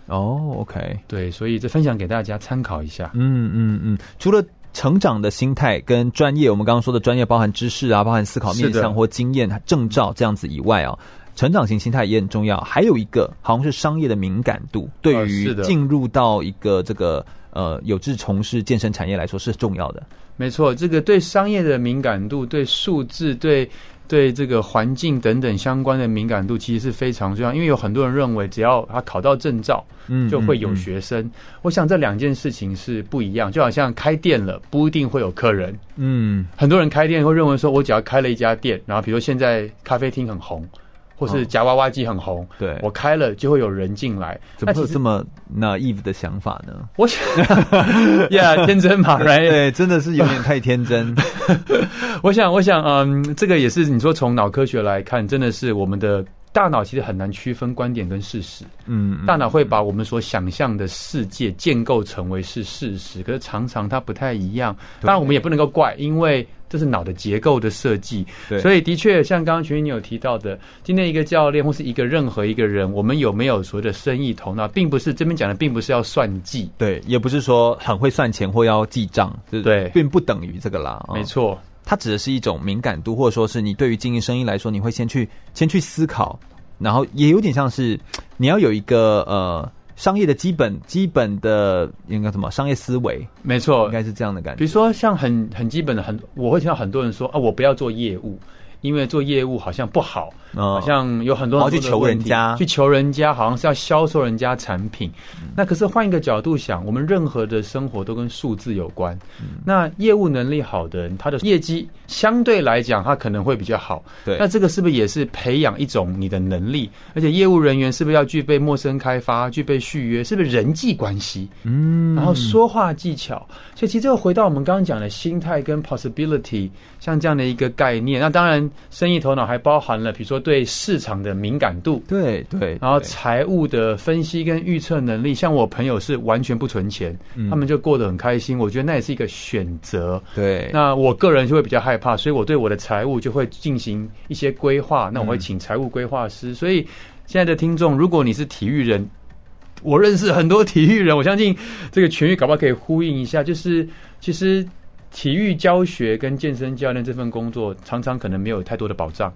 哦，OK，对，所以这分享给大家参考一下。嗯嗯嗯，除了成长的心态跟专业，我们刚刚说的专业包含知识啊，包含思考面向或经验、证照这样子以外啊，成长型心态也很重要。还有一个好像是商业的敏感度，对于进入到一个这个。呃，有志从事健身产业来说是重要的。没错，这个对商业的敏感度、对数字、对对这个环境等等相关的敏感度，其实是非常重要。因为有很多人认为，只要他考到证照，嗯，就会有学生。嗯嗯嗯、我想这两件事情是不一样。就好像开店了，不一定会有客人。嗯，很多人开店会认为说，我只要开了一家店，然后比如说现在咖啡厅很红。或是夹娃娃机很红，对，我开了就会有人进来，怎么会有这么 naive 的想法呢？我想，Yeah，天真嘛，Right？对，真的是有点太天真。我想，我想，嗯，这个也是你说从脑科学来看，真的是我们的。大脑其实很难区分观点跟事实，嗯，大脑会把我们所想象的世界建构成为是事实，可是常常它不太一样。当然我们也不能够怪，因为这是脑的结构的设计。对，所以的确像刚刚群英你有提到的，今天一个教练或是一个任何一个人，我们有没有所谓的生意头脑，并不是这边讲的，并不是要算计，对，也不是说很会算钱或要记账，对，并不等于这个啦，没错。它指的是一种敏感度，或者说是你对于经营生意来说，你会先去先去思考，然后也有点像是你要有一个呃商业的基本基本的应该什么商业思维，没错，应该是这样的感觉。比如说像很很基本的很，我会听到很多人说啊，我不要做业务。因为做业务好像不好，好像有很多人去求人家，去求人家，好像是要销售人家产品。那可是换一个角度想，我们任何的生活都跟数字有关。那业务能力好的人，他的业绩相对来讲，他可能会比较好。对，那这个是不是也是培养一种你的能力？而且业务人员是不是要具备陌生开发、具备续约？是不是人际关系？嗯，然后说话技巧。所以其实这个回到我们刚刚讲的心态跟 possibility，像这样的一个概念。那当然。生意头脑还包含了，比如说对市场的敏感度，对对，然后财务的分析跟预测能力。像我朋友是完全不存钱，嗯、他们就过得很开心。我觉得那也是一个选择。对，那我个人就会比较害怕，所以我对我的财务就会进行一些规划。那我会请财务规划师。嗯、所以现在的听众，如果你是体育人，我认识很多体育人，我相信这个全域搞不好可以呼应一下，就是其实。体育教学跟健身教练这份工作常常可能没有太多的保障，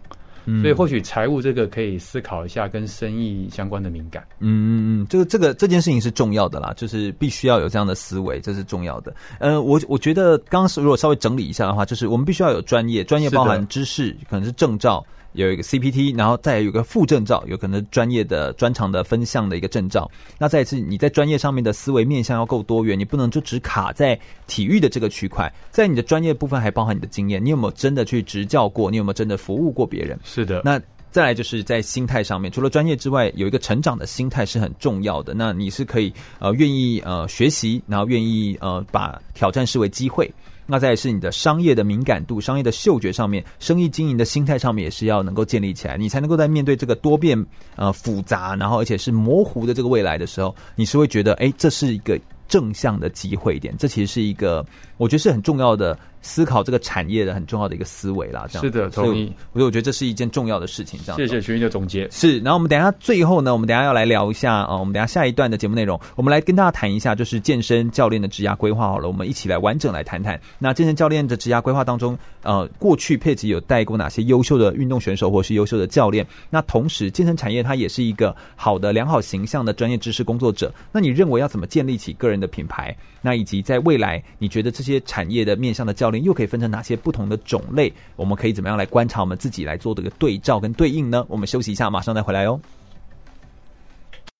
嗯，所以或许财务这个可以思考一下跟生意相关的敏感。嗯嗯嗯，这个这个这件事情是重要的啦，就是必须要有这样的思维，这是重要的。呃，我我觉得刚刚如果稍微整理一下的话，就是我们必须要有专业，专业包含知识，可能是证照。有一个 CPT，然后再有一个副证照，有可能专业的专长的分项的一个证照。那再一次，你在专业上面的思维面向要够多元，你不能就只卡在体育的这个区块，在你的专业部分还包含你的经验，你有没有真的去执教过？你有没有真的服务过别人？是的。那再来就是在心态上面，除了专业之外，有一个成长的心态是很重要的。那你是可以呃愿意呃学习，然后愿意呃把挑战视为机会。那再是你的商业的敏感度、商业的嗅觉上面，生意经营的心态上面也是要能够建立起来，你才能够在面对这个多变呃复杂，然后而且是模糊的这个未来的时候，你是会觉得，哎，这是一个正向的机会点。这其实是一个，我觉得是很重要的。思考这个产业的很重要的一个思维啦，这样是的，同意。所以我觉得这是一件重要的事情，这样。谢谢徐云的总结。是，然后我们等一下最后呢，我们等一下要来聊一下啊，我们等一下下一段的节目内容，我们来跟大家谈一下，就是健身教练的职涯规划。好了，我们一起来完整来谈谈。那健身教练的职涯规划当中，呃，过去佩吉有带过哪些优秀的运动选手或是优秀的教练？那同时，健身产业它也是一个好的良好形象的专业知识工作者。那你认为要怎么建立起个人的品牌？那以及在未来，你觉得这些产业的面向的教练又可以分成哪些？不同的种类，我们可以怎么样来观察？我们自己来做这个对照跟对应呢？我们休息一下，马上再回来哦。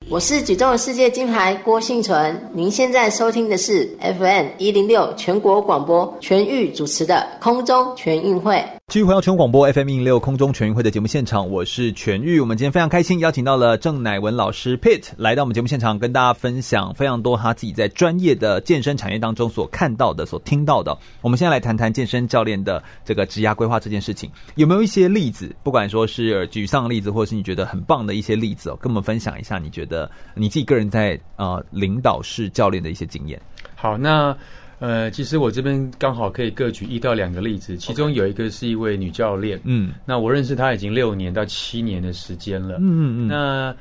我是举重世界金牌郭婞淳，您现在收听的是 FM 一零六全国广播全域主持的空中全运会。继续回到全广播 FM 一零六空中全运会的节目现场，我是全玉。我们今天非常开心，邀请到了郑乃文老师 Pit 来到我们节目现场，跟大家分享非常多他自己在专业的健身产业当中所看到的、所听到的。我们现在来谈谈健身教练的这个职涯规划这件事情，有没有一些例子？不管说是沮丧的例子，或者是你觉得很棒的一些例子哦，跟我们分享一下，你觉得你自己个人在呃领导式教练的一些经验。好，那。呃，其实我这边刚好可以各举一到两个例子，其中有一个是一位女教练，嗯，那我认识她已经六年到七年的时间了，嗯嗯嗯，那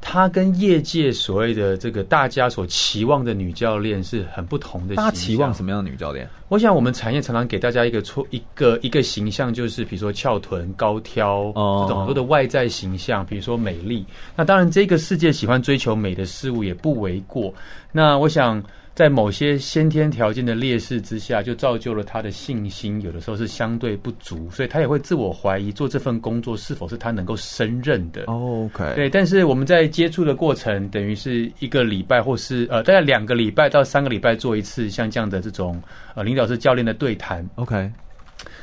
她跟业界所谓的这个大家所期望的女教练是很不同的。大家期望什么样的女教练？我想我们产业常常给大家一个错一个一个形象，就是比如说翘臀、高挑，哦，这种很多的外在形象，比如说美丽。那当然，这个世界喜欢追求美的事物也不为过。那我想。在某些先天条件的劣势之下，就造就了他的信心，有的时候是相对不足，所以他也会自我怀疑，做这份工作是否是他能够胜任的。OK，对。但是我们在接触的过程，等于是一个礼拜，或是呃，大概两个礼拜到三个礼拜做一次像这样的这种呃领导式教练的对谈。OK，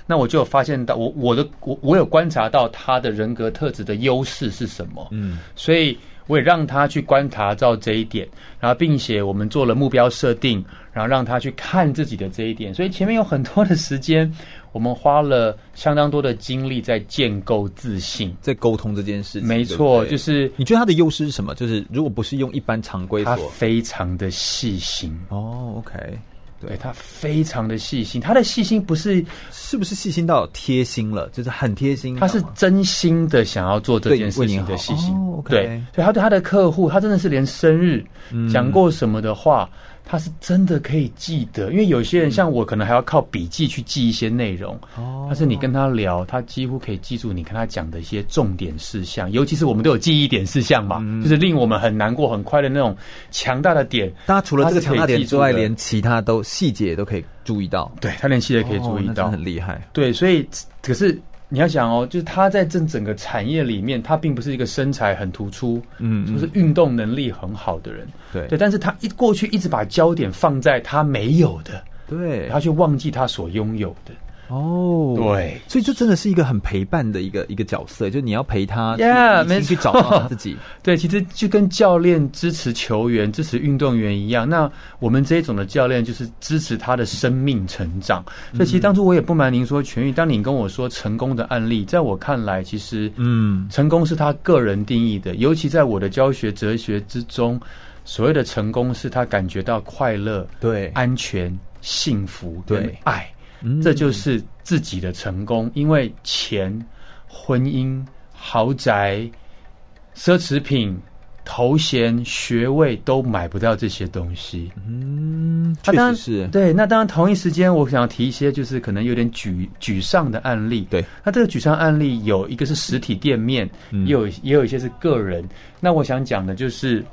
那我就发现到，我我的我我有观察到他的人格特质的优势是什么。嗯，所以。我也让他去观察到这一点，然后并且我们做了目标设定，然后让他去看自己的这一点。所以前面有很多的时间，我们花了相当多的精力在建构自信，在沟通这件事情。没错，就是你觉得他的优势是什么？就是如果不是用一般常规，他非常的细心。哦，OK。对，他非常的细心，他的细心不是是不是细心到贴心了，就是很贴心，他是真心的想要做这件事情的细心。哦 okay、对，所以他对他的客户，他真的是连生日讲过什么的话。嗯他是真的可以记得，因为有些人像我，可能还要靠笔记去记一些内容。哦，但是你跟他聊，他几乎可以记住你跟他讲的一些重点事项，尤其是我们都有记忆点事项嘛，嗯、就是令我们很难过、很快的那种强大的点。大家除了这个强大点之外，连其他都细节都可以注意到。对，他连细节可以注意到，哦、很厉害。对，所以可是。你要想哦，就是他在这整个产业里面，他并不是一个身材很突出，嗯，就是运动能力很好的人，对。对，但是他一过去一直把焦点放在他没有的，对，他却忘记他所拥有的。哦，对，所以这真的是一个很陪伴的一个一个角色，就你要陪他，yeah, 去找到他自己。对，其实就跟教练支持球员、支持运动员一样。那我们这一种的教练就是支持他的生命成长。所以其实当初我也不瞒您说，全玉，当你跟我说成功的案例，在我看来，其实嗯，成功是他个人定义的。尤其在我的教学哲学之中，所谓的成功是他感觉到快乐、对安全、幸福、对爱。这就是自己的成功，因为钱、婚姻、豪宅、奢侈品、头衔、学位都买不到这些东西。嗯，确实是。对，那当然，同一时间，我想要提一些，就是可能有点沮沮丧的案例。对，那这个沮丧案例有一个是实体店面，嗯、也有也有一些是个人。那我想讲的就是，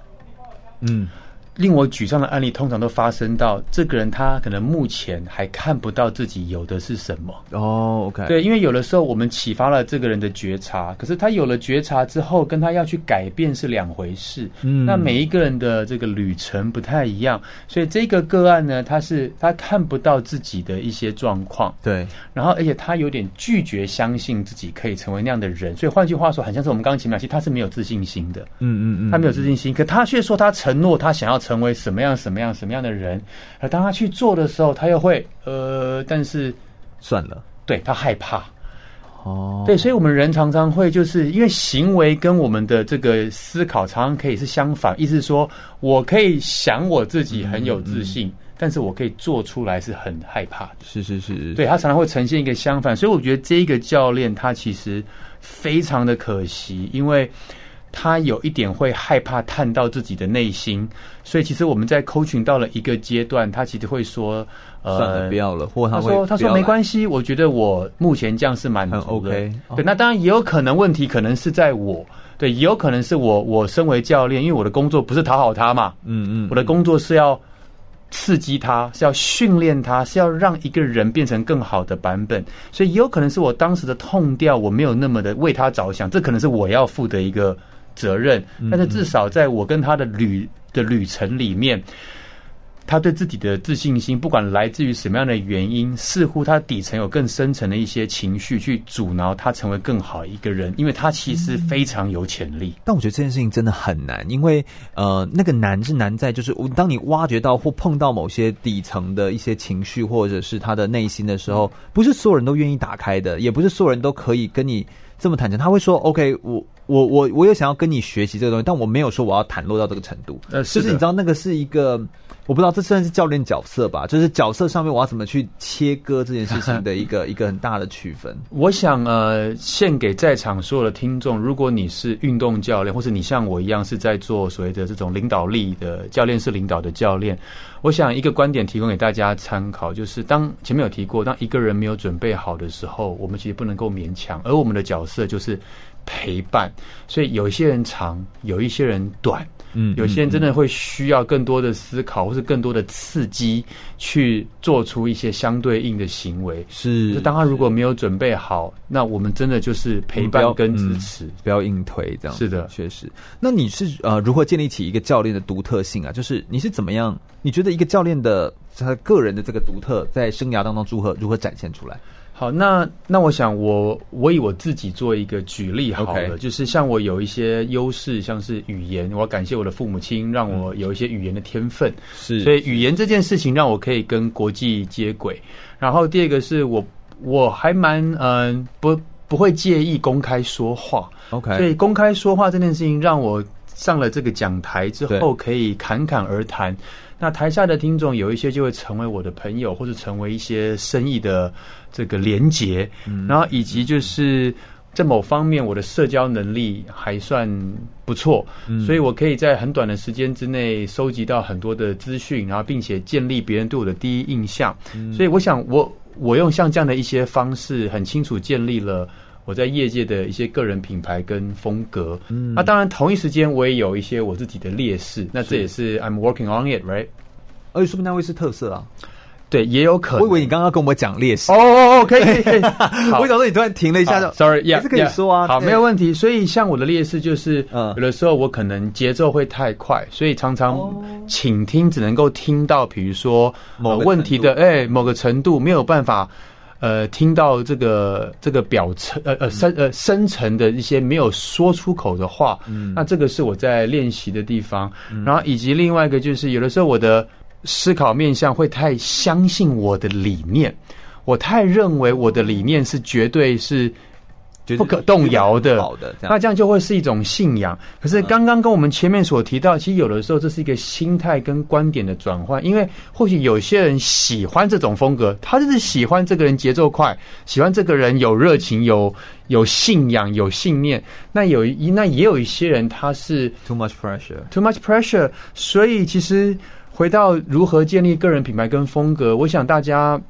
嗯。令我沮丧的案例，通常都发生到这个人，他可能目前还看不到自己有的是什么。哦，OK，对，因为有的时候我们启发了这个人的觉察，可是他有了觉察之后，跟他要去改变是两回事。嗯，那每一个人的这个旅程不太一样，所以这个个案呢，他是他看不到自己的一些状况。对，然后而且他有点拒绝相信自己可以成为那样的人，所以换句话说，很像是我们刚刚前面其实他是没有自信心的。嗯嗯嗯，他没有自信心，可他却说他承诺他想要。成为什么样什么样什么样的人，而当他去做的时候，他又会呃，但是算了，对，他害怕。哦，对，所以我们人常常会就是因为行为跟我们的这个思考常常可以是相反，意思是说我可以想我自己很有自信，嗯嗯，但是我可以做出来是很害怕的，是是是，对，他常常会呈现一个相反，所以我觉得这一个教练他其实非常的可惜，因为。他有一点会害怕探到自己的内心，所以其实我们在 coaching 到了一个阶段，他其实会说，呃，算了，不要了，或他他说他说没关系，我觉得我目前这样是满足的。OK，对，那当然也有可能问题可能是在我，对，也有可能是我，我身为教练，因为我的工作不是讨好他嘛，嗯嗯，我的工作是要刺激他，是要训练他，是要让一个人变成更好的版本，所以也有可能是我当时的痛调，我没有那么的为他着想，这可能是我要负的一个。责任，但是至少在我跟他的旅的旅程里面。他对自己的自信心，不管来自于什么样的原因，似乎他底层有更深层的一些情绪去阻挠他成为更好一个人，因为他其实非常有潜力。但我觉得这件事情真的很难，因为呃，那个难是难在就是，当你挖掘到或碰到某些底层的一些情绪或者是他的内心的时候，不是所有人都愿意打开的，也不是所有人都可以跟你这么坦诚。他会说：“OK，我。”我我我有想要跟你学习这个东西，但我没有说我要袒露到这个程度。呃，是就是你知道那个是一个，我不知道这算是教练角色吧？就是角色上面我要怎么去切割这件事情的一个 一个很大的区分。我想呃，献给在场所有的听众，如果你是运动教练，或是你像我一样是在做所谓的这种领导力的教练是领导的教练，我想一个观点提供给大家参考，就是当前面有提过，当一个人没有准备好的时候，我们其实不能够勉强，而我们的角色就是。陪伴，所以有一些人长，有一些人短，嗯，有些人真的会需要更多的思考，或是更多的刺激，去做出一些相对应的行为。是，当他如果没有准备好，那我们真的就是陪伴跟支持，不要硬推这样。是的，确实。那你是呃如何建立起一个教练的独特性啊？就是你是怎么样？你觉得一个教练的他个人的这个独特，在生涯当中如何如何展现出来？好，那那我想我我以我自己做一个举例好了.就是像我有一些优势，像是语言，我要感谢我的父母亲，让我有一些语言的天分，是，所以语言这件事情让我可以跟国际接轨。然后第二个是我我还蛮嗯、呃、不不会介意公开说话，OK，所以公开说话这件事情让我上了这个讲台之后可以侃侃而谈。那台下的听众有一些就会成为我的朋友，或者成为一些生意的这个连结，嗯、然后以及就是在某方面我的社交能力还算不错，嗯、所以我可以在很短的时间之内收集到很多的资讯，然后并且建立别人对我的第一印象。嗯、所以我想我我用像这样的一些方式，很清楚建立了。我在业界的一些个人品牌跟风格，嗯，那当然同一时间我也有一些我自己的劣势，那这也是 I'm working on it, right？而且说不定那会是特色啊，对，也有可能。我以为你刚刚跟我们讲劣势，哦哦哦，可以可以可以。我想说你突然停了一下，sorry，也是可以说啊，好，没有问题。所以像我的劣势就是，有的时候我可能节奏会太快，所以常常倾听只能够听到，比如说某问题的哎某个程度没有办法。呃，听到这个这个表层呃呃深呃深层的一些没有说出口的话，嗯，那这个是我在练习的地方。嗯，然后以及另外一个就是，有的时候我的思考面向会太相信我的理念，我太认为我的理念是绝对是。不可动摇的，好的，那这样就会是一种信仰。可是刚刚跟我们前面所提到，其实有的时候这是一个心态跟观点的转换。因为或许有些人喜欢这种风格，他就是喜欢这个人节奏快，喜欢这个人有热情、有有信仰、有信念。那有一那也有一些人他是 too much pressure，too much pressure。所以其实回到如何建立个人品牌跟风格，我想大家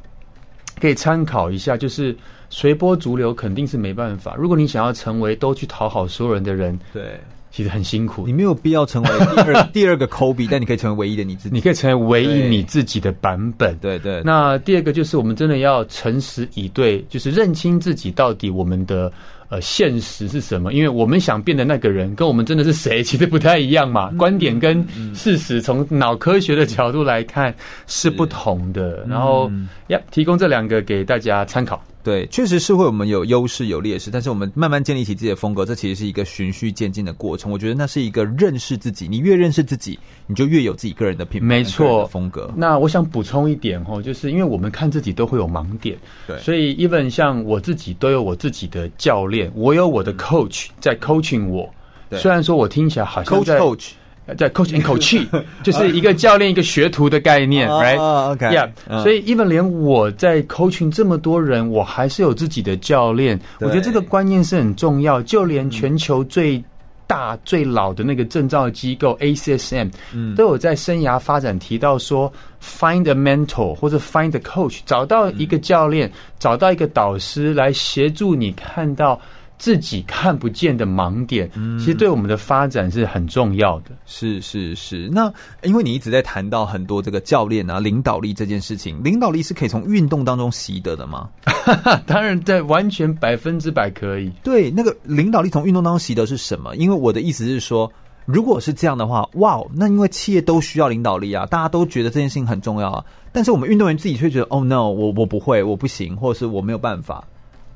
可以参考一下，就是。随波逐流肯定是没办法。如果你想要成为都去讨好所有人的人，对，其实很辛苦。你没有必要成为 第二第二个 Kobe，但你可以成为唯一的你自己。你可以成为唯一你自己的版本。对对。那第二个就是我们真的要诚实以对，就是认清自己到底我们的呃现实是什么。因为我们想变的那个人跟我们真的是谁，其实不太一样嘛。嗯、观点跟事实从脑科学的角度来看是不同的。然后呀，提供这两个给大家参考。对，确实是会我们有优势有劣势，但是我们慢慢建立起自己的风格，这其实是一个循序渐进的过程。我觉得那是一个认识自己，你越认识自己，你就越有自己个人的品牌，没错，风格。那我想补充一点哦，就是因为我们看自己都会有盲点，对，所以 even 像我自己都有我自己的教练，我有我的 coach 在 coaching 我，对虽然说我听起来好像在 coach coach。在 coach and coachee 就是一个教练一个学徒的概念，right？Yeah，所以 even 连我在 coaching 这么多人，我还是有自己的教练。我觉得这个观念是很重要。就连全球最大最老的那个证照机构 ACSM，都有在生涯发展提到说，find a mentor 或者 find a coach，找到一个教练，找到一个导师来协助你看到。自己看不见的盲点，嗯，其实对我们的发展是很重要的。是是是，那因为你一直在谈到很多这个教练啊、领导力这件事情，领导力是可以从运动当中习得的吗？当然，在完全百分之百可以。对，那个领导力从运动当中习得是什么？因为我的意思是说。如果是这样的话，哇，那因为企业都需要领导力啊，大家都觉得这件事情很重要啊。但是我们运动员自己却觉得，哦，no，我我不会，我不行，或者是我没有办法。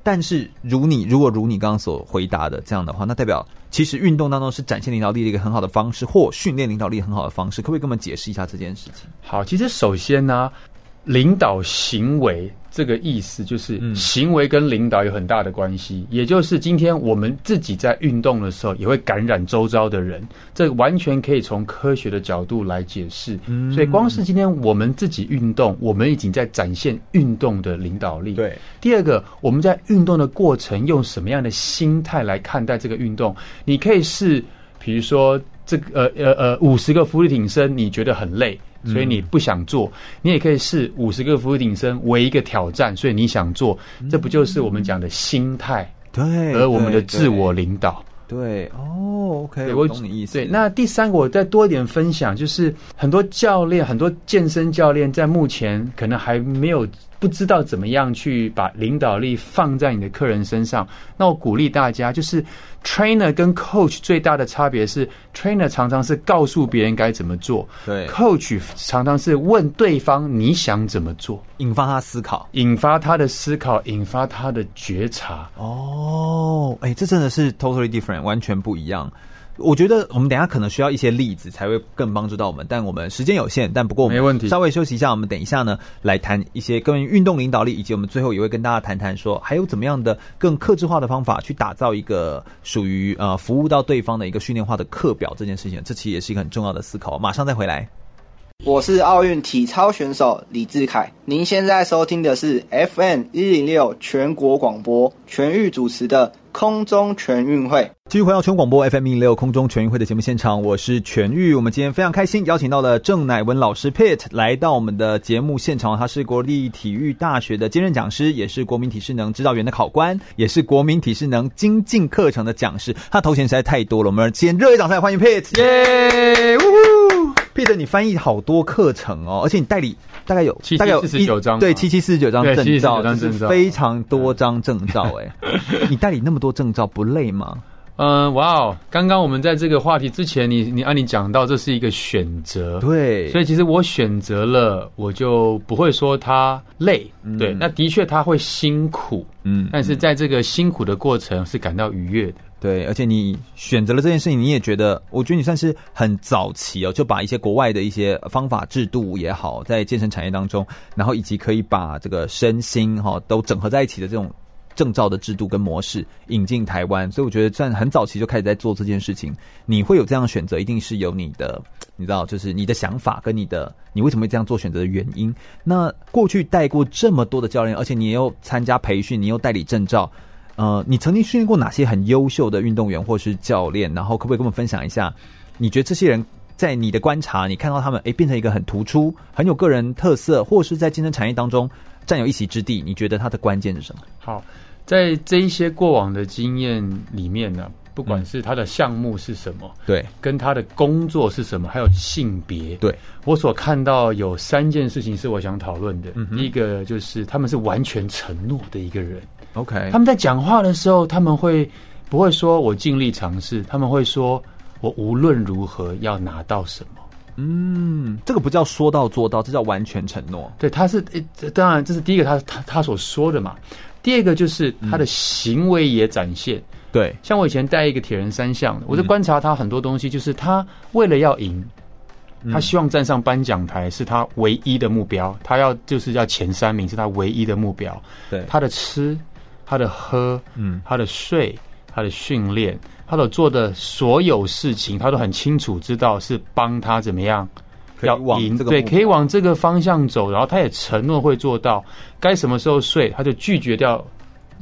但是如你，如果如你刚刚所回答的这样的话，那代表其实运动当中是展现领导力的一个很好的方式，或训练领导力很好的方式。可不可以跟我们解释一下这件事情？好，其实首先呢，领导行为。这个意思就是行为跟领导有很大的关系，嗯，也就是今天我们自己在运动的时候也会感染周遭的人，这完全可以从科学的角度来解释。嗯，所以光是今天我们自己运动，我们已经在展现运动的领导力。对，第二个，我们在运动的过程用什么样的心态来看待这个运动？你可以是，比如说这个呃呃呃五十个伏地挺身，你觉得很累。所以你不想做，你也可以试五十个伏地挺身为一个挑战，所以你想做，这不就是我们讲的心态？对，而我们的自我领导。对，哦，OK，我懂你意思。对，那第三个我再多一点分享，就是很多教练，很多健身教练在目前可能还没有。不知道怎么样去把领导力放在你的客人身上，那我鼓励大家，就是 trainer 跟 coach 最大的差别是，trainer 常常是告诉别人该怎么做，对，coach 常常是问对方你想怎么做，引发他思考，引发他的思考，引发他的觉察。哦，哎，这真的是 totally different，完全不一样。我觉得我们等一下可能需要一些例子才会更帮助到我们，但我们时间有限，但不过我们没问题。稍微休息一下，我们等一下呢来谈一些关于运动领导力，以及我们最后也会跟大家谈谈说还有怎么样的更克制化的方法去打造一个属于呃服务到对方的一个训练化的课表这件事情，这其实也是一个很重要的思考。马上再回来。我是奥运体操选手李志凯，您现在收听的是 FM 一零六全国广播全域主持的空中全运会。继续回到全广播 FM 一零六空中全运会的节目现场，我是全域。我们今天非常开心邀请到了郑乃文老师 Pit 来到我们的节目现场，他是国立体育大学的兼任讲师，也是国民体适能指导员的考官，也是国民体适能精进课程的讲师。他头衔实在太多了，我们先热烈掌声欢迎 Pit，耶！Pit，你翻译好多课程哦，而且你代理大概有大概有四十九张，对，七七四十九张证照，非常多张证照哎，你代理那么多证照不累吗？嗯，哇哦，刚刚我们在这个话题之前，你你按、啊、你讲到这是一个选择，对，所以其实我选择了，我就不会说他累，嗯、对，那的确他会辛苦，嗯，但是在这个辛苦的过程是感到愉悦的。对，而且你选择了这件事情，你也觉得，我觉得你算是很早期哦，就把一些国外的一些方法制度也好，在健身产业当中，然后以及可以把这个身心哈都整合在一起的这种证照的制度跟模式引进台湾，所以我觉得算很早期就开始在做这件事情。你会有这样选择，一定是有你的，你知道，就是你的想法跟你的，你为什么会这样做选择的原因。那过去带过这么多的教练，而且你又参加培训，你又代理证照。呃，你曾经训练过哪些很优秀的运动员或是教练？然后可不可以跟我们分享一下？你觉得这些人在你的观察，你看到他们诶变成一个很突出、很有个人特色，或是在健身产业当中占有一席之地？你觉得他的关键是什么？好，在这一些过往的经验里面呢，不管是他的项目是什么，对，跟他的工作是什么，还有性别，对，我所看到有三件事情是我想讨论的。嗯，第一个就是他们是完全承诺的一个人。OK，他们在讲话的时候，他们会不会说我尽力尝试？他们会说我无论如何要拿到什么？嗯，这个不叫说到做到，这叫完全承诺。对，他是当然这是第一个他，他他他所说的嘛。第二个就是他的行为也展现。嗯、对，像我以前带一个铁人三项，我就观察他很多东西，就是他为了要赢，他希望站上颁奖台是他唯一的目标，他要就是要前三名是他唯一的目标。对，他的吃。他的喝，嗯，他的睡，他的训练，他所做的所有事情，他都很清楚知道是帮他怎么样要赢，对，可以往这个方向走，然后他也承诺会做到，该什么时候睡，他就拒绝掉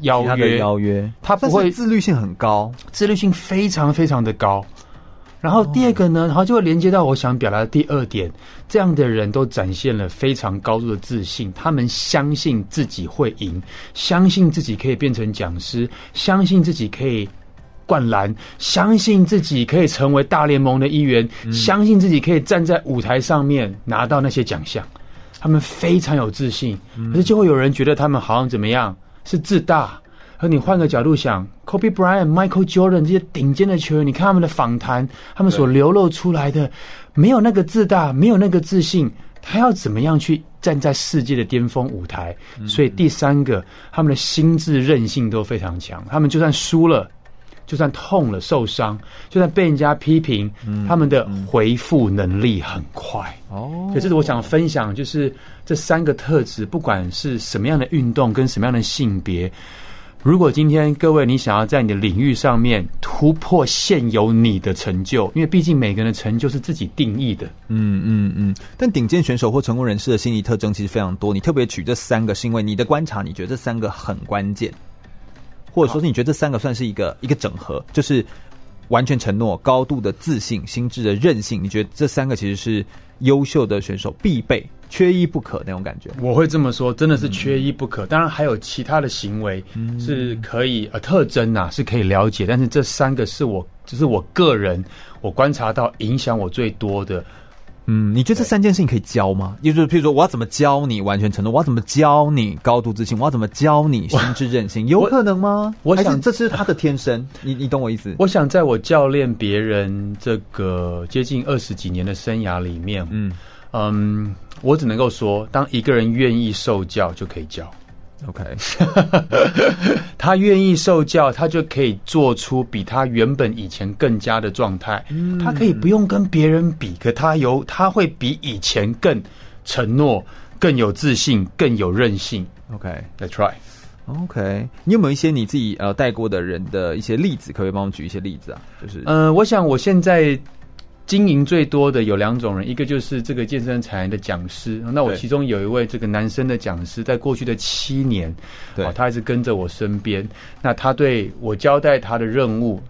邀约，邀约，他不会自律性很高，自律性非常非常的高。然后第二个呢，然后就会连接到我想表达的第二点，这样的人都展现了非常高度的自信，他们相信自己会赢，相信自己可以变成讲师，相信自己可以灌篮，相信自己可以成为大联盟的一员，嗯、相信自己可以站在舞台上面拿到那些奖项，他们非常有自信，嗯、可是就会有人觉得他们好像怎么样，是自大。和你换个角度想，Kobe Bryant、Michael Jordan 这些顶尖的球员，你看他们的访谈，他们所流露出来的，没有那个自大，没有那个自信，他要怎么样去站在世界的巅峰舞台？嗯、所以第三个，他们的心智韧性都非常强，他们就算输了，就算痛了、受伤，就算被人家批评，嗯、他们的回复能力很快。哦，所以这是我想分享，就是这三个特质，不管是什么样的运动跟什么样的性别。如果今天各位你想要在你的领域上面突破现有你的成就，因为毕竟每个人的成就是自己定义的。嗯嗯嗯。但顶尖选手或成功人士的心理特征其实非常多，你特别取这三个，是因为你的观察，你觉得这三个很关键，或者说是你觉得这三个算是一个一个整合，就是完全承诺、高度的自信、心智的韧性，你觉得这三个其实是优秀的选手必备。缺一不可那种感觉，我会这么说，真的是缺一不可。嗯、当然还有其他的行为是可以、嗯、呃特征呐、啊、是可以了解，但是这三个是我就是我个人我观察到影响我最多的。嗯，你觉得这三件事情可以教吗？也就是譬如说，我要怎么教你完全承诺？我要怎么教你高度自信？我要怎么教你心智韧性？有可能吗？我想这是他的天生。你你懂我意思？我想在我教练别人这个接近二十几年的生涯里面，嗯。嗯，我只能够说，当一个人愿意受教，就可以教。OK，他愿意受教，他就可以做出比他原本以前更加的状态。嗯，他可以不用跟别人比，可他有他会比以前更承诺、更有自信、更有韧性。OK，That's right。OK，你有没有一些你自己呃带过的人的一些例子，可不可以帮我举一些例子啊？就是，呃，我想我现在。经营最多的有两种人，一个就是这个健身产业的讲师。那我其中有一位这个男生的讲师，在过去的七年，对，他一直跟着我身边。那他对我交代他的任务，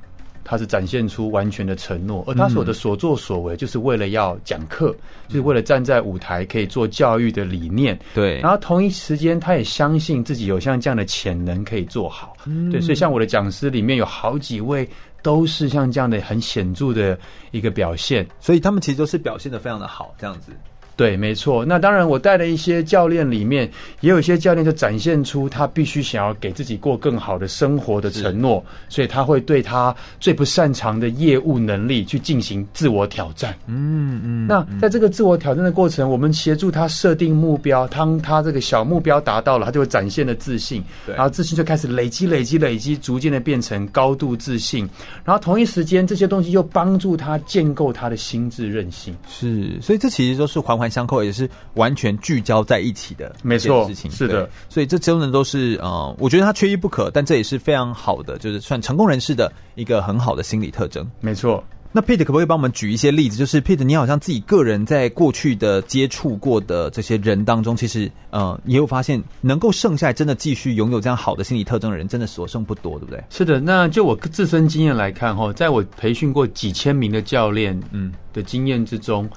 他是展现出完全的承诺，而他所的所作所为，就是为了要讲课，嗯、就是为了站在舞台可以做教育的理念。对，然后同一时间，他也相信自己有像这样的潜能可以做好。嗯，对，所以像我的讲师里面有好几位。都是像这样的很显著的一个表现，所以他们其实都是表现的非常的好，这样子。对，没错。那当然，我带的一些教练里面，也有一些教练就展现出他必须想要给自己过更好的生活的承诺，所以他会对他最不擅长的业务能力去进行自我挑战。嗯嗯。嗯，那在这个自我挑战的过程，我们协助他设定目标，当他这个小目标达到了，他就会展现了自信，然后自信就开始累积、累积、累积，逐渐的变成高度自信。然后同一时间，这些东西又帮助他建构他的心智韧性。是，所以这其实都是环环。相扣也是完全聚焦在一起的，没错，事情是的，所以这真的都是呃，我觉得他缺一不可，但这也是非常好的，就是算成功人士的一个很好的心理特征。没错，那 Pete 可不可以帮我们举一些例子？就是 Pete，你好像自己个人在过去的接触过的这些人当中，其实呃，也有发现能够剩下来真的继续拥有这样好的心理特征的人，真的所剩不多，对不对？是的，那就我自身经验来看哈，在我培训过几千名的教练嗯的经验之中。嗯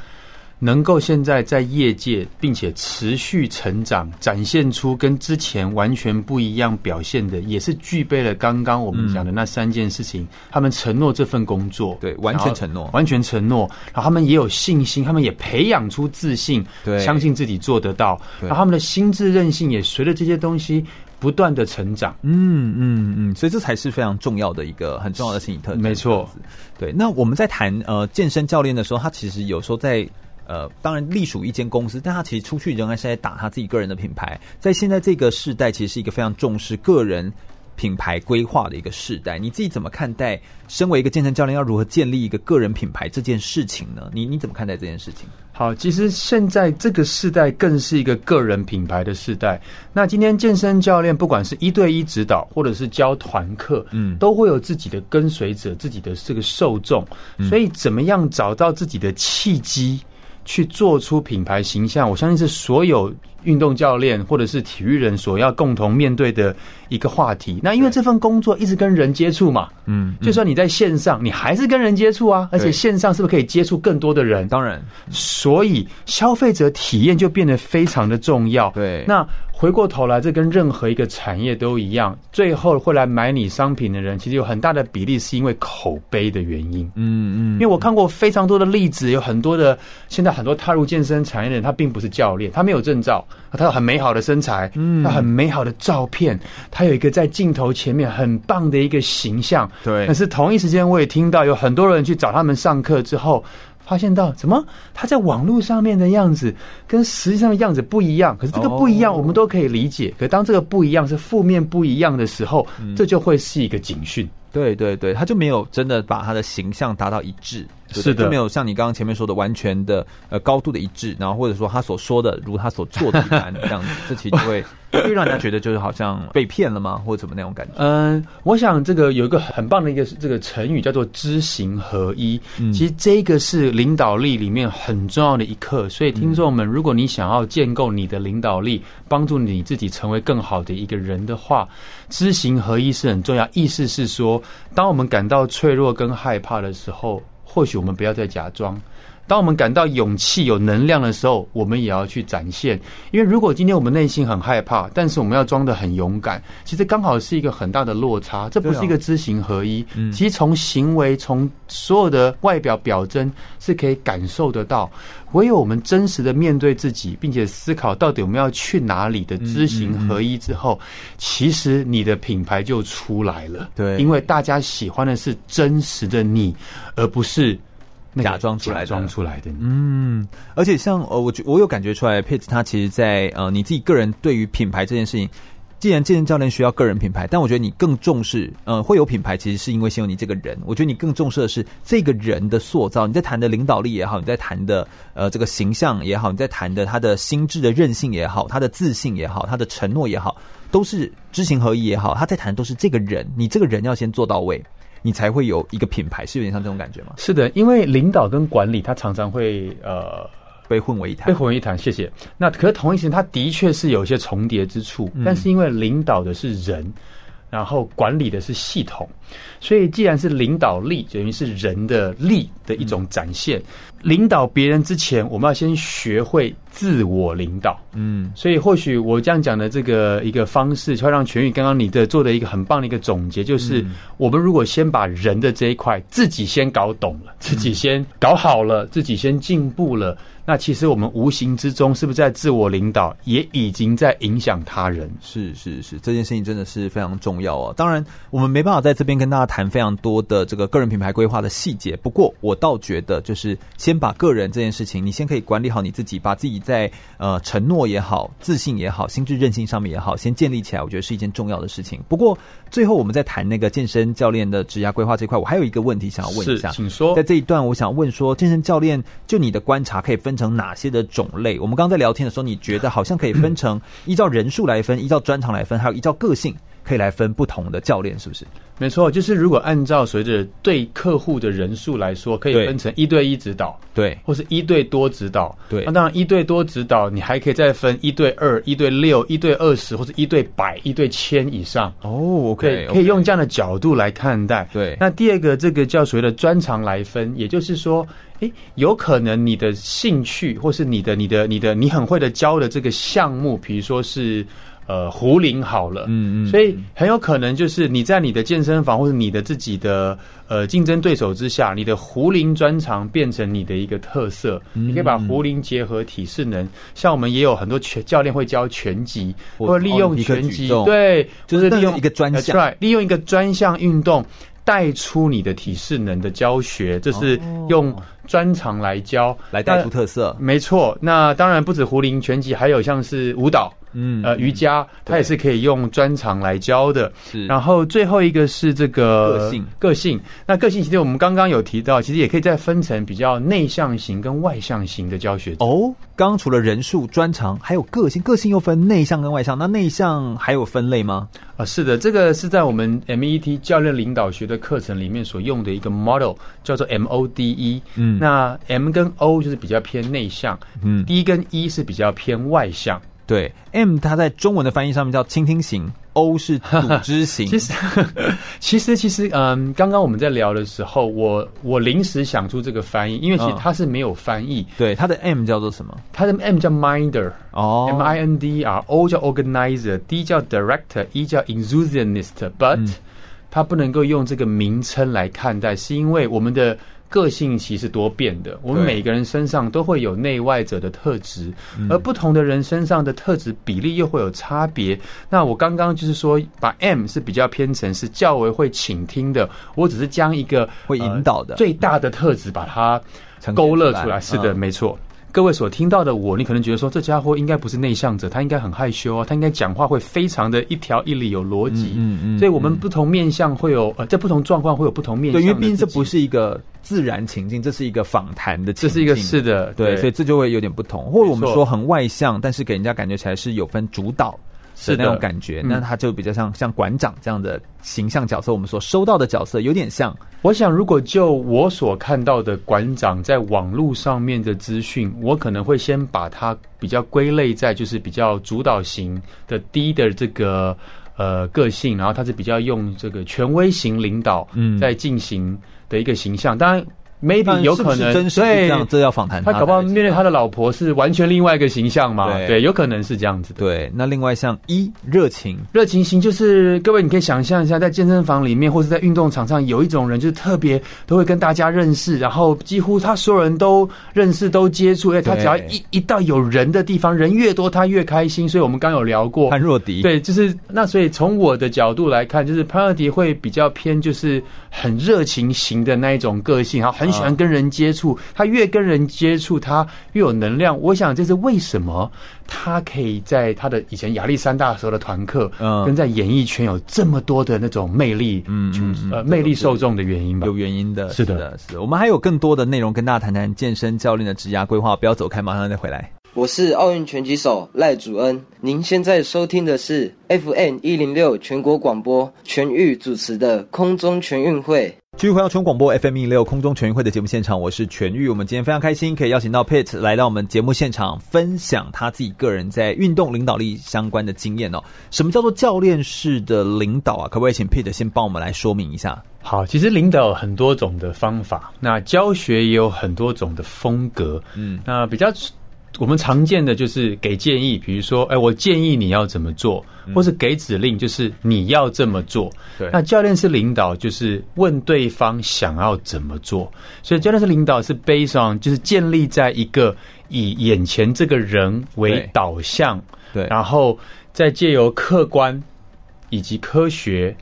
能够现在在业界，并且持续成长，展现出跟之前完全不一样表现的，也是具备了刚刚我们讲的那三件事情。嗯、他们承诺这份工作，对，完全承诺，完全承诺。然后他们也有信心，他们也培养出自信，对，相信自己做得到。然后他们的心智韧性也随着这些东西不断的成长。嗯嗯嗯，所以这才是非常重要的一个很重要的心理特质。没错，对。那我们在谈呃健身教练的时候，他其实有时候在。呃，当然隶属一间公司，但他其实出去仍然是在打他自己个人的品牌。在现在这个世代，其实是一个非常重视个人品牌规划的一个时代。你自己怎么看待？身为一个健身教练，要如何建立一个个人品牌这件事情呢？你你怎么看待这件事情？好，其实现在这个世代更是一个个人品牌的时代。那今天健身教练，不管是一对一指导，或者是教团课，嗯，都会有自己的跟随者，自己的这个受众。所以，怎么样找到自己的契机？去做出品牌形象，我相信是所有运动教练或者是体育人所要共同面对的一个话题。那因为这份工作一直跟人接触嘛，嗯，就算你在线上，你还是跟人接触啊，而且线上是不是可以接触更多的人？当然，所以消费者体验就变得非常的重要。对，那。回过头来，这跟任何一个产业都一样，最后会来买你商品的人，其实有很大的比例是因为口碑的原因。嗯嗯，因为我看过非常多的例子，有很多的现在很多踏入健身产业的人，他并不是教练，他没有证照，他有很美好的身材，嗯，他很美好的照片，他有一个在镜头前面很棒的一个形象。对，但是同一时间，我也听到有很多人去找他们上课之后。发现到怎么他在网络上面的样子跟实际上的样子不一样，可是这个不一样我们都可以理解。可当这个不一样是负面不一样的时候，这就会是一个警讯。对对对，他就没有真的把他的形象达到一致，是的，就没有像你刚刚前面说的完全的呃高度的一致，然后或者说他所说的如他所做的一般这样子，这其实就会 会让人家觉得就是好像被骗了吗，或者怎么那种感觉？嗯，我想这个有一个很棒的一个这个成语叫做知行合一，嗯、其实这个是领导力里面很重要的一课，所以听众们，如果你想要建构你的领导力，帮助你自己成为更好的一个人的话，知行合一是很重要，意思是说。当我们感到脆弱跟害怕的时候，或许我们不要再假装。当我们感到勇气、有能量的时候，我们也要去展现。因为如果今天我们内心很害怕，但是我们要装得很勇敢，其实刚好是一个很大的落差。这不是一个知行合一。嗯，其实从行为、从所有的外表表征是可以感受得到。唯有我们真实的面对自己，并且思考到底我们要去哪里的知行合一之后，其实你的品牌就出来了。对，因为大家喜欢的是真实的你，而不是。假装出来的，装出来的。嗯，而且像呃，我觉我有感觉出来，Pitt 他其实在呃，你自己个人对于品牌这件事情，既然健身教练需要个人品牌，但我觉得你更重视，呃，会有品牌，其实是因为先有你这个人。我觉得你更重视的是这个人的塑造。你在谈的领导力也好，你在谈的呃这个形象也好，你在谈的他的心智的韧性也好，他的自信也好，他的承诺也好，都是知行合一也好，他在谈的都是这个人。你这个人要先做到位。你才会有一个品牌，是有点像这种感觉吗？是的，因为领导跟管理，他常常会呃被混为一谈。被混为一谈，谢谢。那可是同一时间，他的确是有一些重叠之处，嗯、但是因为领导的是人。然后管理的是系统，所以既然是领导力，等于是人的力的一种展现。嗯、领导别人之前，我们要先学会自我领导。嗯，所以或许我这样讲的这个一个方式，会让全宇刚刚你的做的一个很棒的一个总结，就是、嗯、我们如果先把人的这一块自己先搞懂了，自己先搞好了，自己先进步了。那其实我们无形之中是不是在自我领导，也已经在影响他人？是是是，这件事情真的是非常重要哦。当然，我们没办法在这边跟大家谈非常多的这个个人品牌规划的细节。不过，我倒觉得就是先把个人这件事情，你先可以管理好你自己，把自己在呃承诺也好、自信也好、心智韧性上面也好，先建立起来，我觉得是一件重要的事情。不过，最后我们在谈那个健身教练的职涯规划这块，我还有一个问题想要问一下，请说。在这一段，我想问说，健身教练就你的观察，可以分成哪些的种类？我们刚刚在聊天的时候，你觉得好像可以分成 依照人数来分，依照专长来分，还有依照个性可以来分不同的教练，是不是？没错，就是如果按照随着对客户的人数来说，可以分成一对一指导，对，或是一对多指导，对。那当然一对多指导，你还可以再分一对二、一对六、一对二十，或者一对百、一对千以上。哦，OK，可以用这样的角度来看待。对。那第二个，这个叫所谓的专长来分，也就是说，诶，有可能你的兴趣，或是你的、你的、你的、你很会的教的这个项目，比如说是。呃，壶铃好了，嗯嗯，所以很有可能就是你在你的健身房或者你的自己的呃竞争对手之下，你的壶铃专长变成你的一个特色，嗯、你可以把壶铃结合体适能，像我们也有很多拳教练会教拳击，或利用拳击，对，就是利用一个专项，right, 利用一个专项运动带出你的体适能的教学，这是用专长来教来带出特色，没错。那当然不止壶铃拳击，还有像是舞蹈。嗯，呃，瑜伽它也是可以用专长来教的。是，然后最后一个是这个个性，个性。那个性其实我们刚刚有提到，其实也可以再分成比较内向型跟外向型的教学。哦，刚刚除了人数、专长，还有个性，个性又分内向跟外向。那内向还有分类吗？啊，是的，这个是在我们 MET 教练领导学的课程里面所用的一个 model，叫做 MODE。嗯，那 M 跟 O 就是比较偏内向，嗯，D 跟 E 是比较偏外向。对，M 它在中文的翻译上面叫倾听型，O 是组织型。其实，其实，其实，嗯，刚刚我们在聊的时候，我我临时想出这个翻译，因为其实它是没有翻译。嗯、对，它的 M 叫做什么？它的 M 叫 Minder，哦，M I N D R，O 叫 Organizer，D 叫 Director，E 叫 Enthusiast，But、嗯、它不能够用这个名称来看待，是因为我们的。个性其实多变的，我们每个人身上都会有内外者的特质，而不同的人身上的特质比例又会有差别。那我刚刚就是说，把 M 是比较偏成是较为会倾听的，我只是将一个会引导的、呃、最大的特质把它勾勒出来。是的，没错。各位所听到的我，你可能觉得说，这家伙应该不是内向者，他应该很害羞啊，他应该讲话会非常的一条一理有逻辑。嗯嗯。所以我们不同面向会有呃，在不同状况会有不同面向。对，因为毕竟这不是一个自然情境，这是一个访谈的情境。这是一个是的，对，对，所以这就会有点不同。或者我们说很外向，但是给人家感觉起来是有分主导。是那种感觉，那他就比较像像馆长这样的形象角色。我们所收到的角色有点像。我想，如果就我所看到的馆长在网络上面的资讯，我可能会先把它比较归类在就是比较主导型的低的这个呃个性，然后他是比较用这个权威型领导在进行的一个形象。当然。Maybe 有可能，真是这样，这要访谈。他搞不好面对他的老婆是完全另外一个形象嘛？对，对，有可能是这样子的。对，那另外像一热情，热情型就是各位你可以想象一下，在健身房里面或是在运动场上，有一种人就是特别都会跟大家认识，然后几乎他所有人都认识都接触，哎，他只要一一到有人的地方，人越多他越开心。所以我们刚有聊过潘若迪，对，就是那所以从我的角度来看，就是潘若迪会比较偏就是很热情型的那一种个性，然后很喜欢跟人接。接触他越跟人接触，他越有能量。我想这是为什么他可以在他的以前亚历山大时候的团课，嗯，跟在演艺圈有这么多的那种魅力，嗯，嗯呃，魅力受众的原因吧？有原因的，是的，是的，是的。我们还有更多的内容跟大家谈谈健身教练的职涯规划，不要走开，马上再回来。我是奥运拳击手赖祖恩，您现在收听的是 FM 一零六全国广播全域主持的空中全运会。继续回到全广播 FM 一零六空中全运会的节目现场，我是全玉。我们今天非常开心，可以邀请到 Pete 来到我们节目现场，分享他自己个人在运动领导力相关的经验哦。什么叫做教练式的领导啊？可不可以请 Pete 先帮我们来说明一下？好，其实领导有很多种的方法，那教学也有很多种的风格。嗯，那比较。我们常见的就是给建议，比如说，哎，我建议你要怎么做，或是给指令，就是你要这么做。对，那教练是领导就是问对方想要怎么做，所以教练是领导是 based on，就是建立在一个以眼前这个人为导向，对，对，然后再借由客观以及科学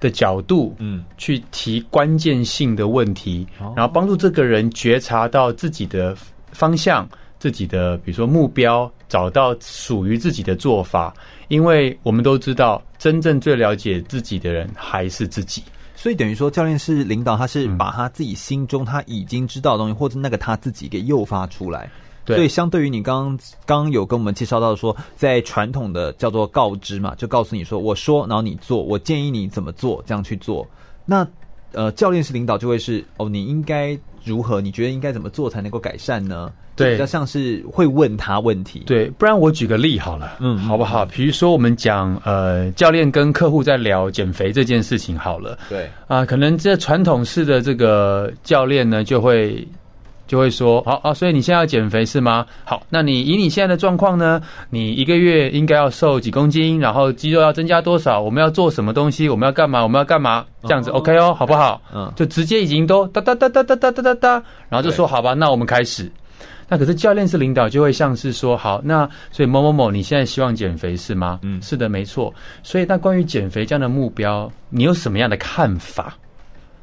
的角度，嗯，去提关键性的问题，然后帮助这个人觉察到自己的方向。自己的，比如说目标，找到属于自己的做法，因为我们都知道，真正最了解自己的人还是自己。所以等于说，教练是领导，他是把他自己心中他已经知道的东西，或者那个他自己给诱发出来。对。所以相对于你刚刚有跟我们介绍到说，在传统的叫做告知嘛，就告诉你说，我说，然后你做，我建议你怎么做，这样去做。那呃，教练是领导就会是，哦，你应该如何？你觉得应该怎么做才能够改善呢？对，比较像是会问他问题。对，不然我举个例好了，嗯，好不好？比如说我们讲呃，教练跟客户在聊减肥这件事情好了。对啊、呃，可能这传统式的这个教练呢，就会就会说，好啊，所以你现在要减肥是吗？好，那你以你现在的状况呢，你一个月应该要瘦几公斤，然后肌肉要增加多少？我们要做什么东西？我们要干嘛？我们要干嘛？这样子、哦、OK 哦，好不好？嗯，就直接已经都哒哒哒哒哒哒哒哒，然后就说好吧，那我们开始。那可是教练式领导就会像是说，好，那所以某某某，你现在希望减肥是吗？嗯，是的，没错。所以那关于减肥这样的目标，你有什么样的看法？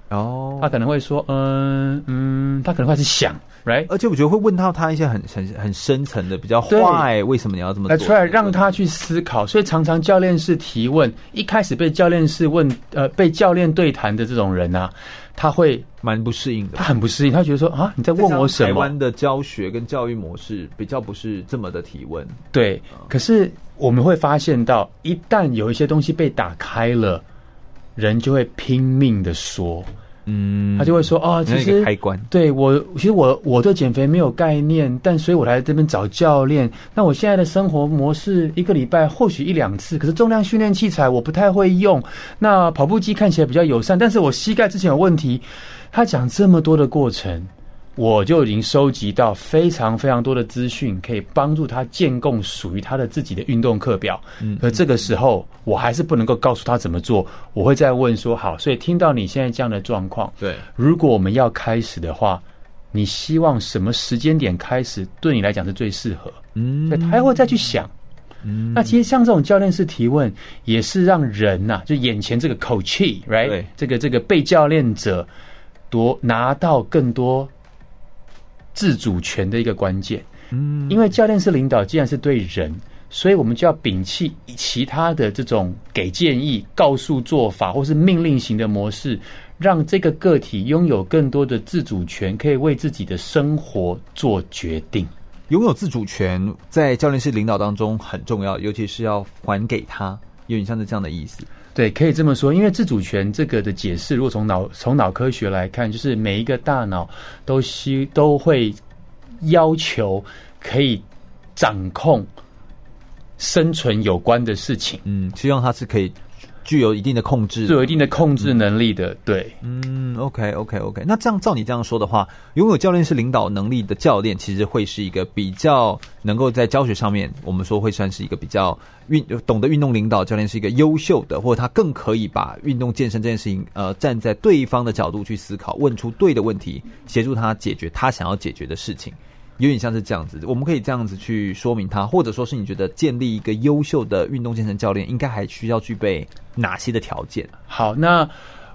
哦，他可能会说，嗯嗯，他可能会是想，right？而且我觉得会问到他一些很很很深层的比较坏，为什么你要这么做？出来让他去思考。所以常常教练式提问，一开始被教练式问，呃，被教练对谈的这种人啊。他会蛮不适应的，他很不适应，他觉得说啊，你在问我什么？台湾的教学跟教育模式比较不是这么的提问。对，可是我们会发现到，一旦有一些东西被打开了，人就会拼命的说，嗯，他就会说哦，其实开关，对我，其实我我对减肥没有概念，但所以我来这边找教练。那我现在的生活模式，一个礼拜或许一两次，可是重量训练器材我不太会用。那跑步机看起来比较友善，但是我膝盖之前有问题。他讲这么多的过程。我就已经收集到非常非常多的资讯，可以帮助他建构属于他的自己的运动课表。嗯，而这个时候我还是不能够告诉他怎么做，我会再问说：好，所以听到你现在这样的状况，对，如果我们要开始的话，你希望什么时间点开始对你来讲是最适合？嗯，他还会再去想。嗯，那其实像这种教练式提问，也是让人呐、啊，就眼前这个 coach，right，对这个这个被教练者夺拿到更多。自主权的一个关键，嗯，因为教练是领导，既然是对人，所以我们就要摒弃其他的这种给建议、告诉做法或是命令型的模式，让这个个体拥有更多的自主权，可以为自己的生活做决定。拥有自主权在教练式领导当中很重要，尤其是要还给他，有点像是这样的意思。对，可以这么说，因为自主权这个的解释，如果从脑从脑科学来看，就是每一个大脑都需都会要求可以掌控生存有关的事情，嗯，希望它是可以。具有一定的控制，具有一定的控制能力的，对，嗯，OK OK OK，那这样照你这样说的话，拥有教练是领导能力的教练，其实会是一个比较能够在教学上面，我们说会算是一个比较运懂得运动领导教练，是一个优秀的，或者他更可以把运动健身这件事情，呃，站在对方的角度去思考，问出对的问题，协助他解决他想要解决的事情。有点像是这样子，我们可以这样子去说明他，或者说是你觉得建立一个优秀的运动健身教练，应该还需要具备哪些的条件？好，那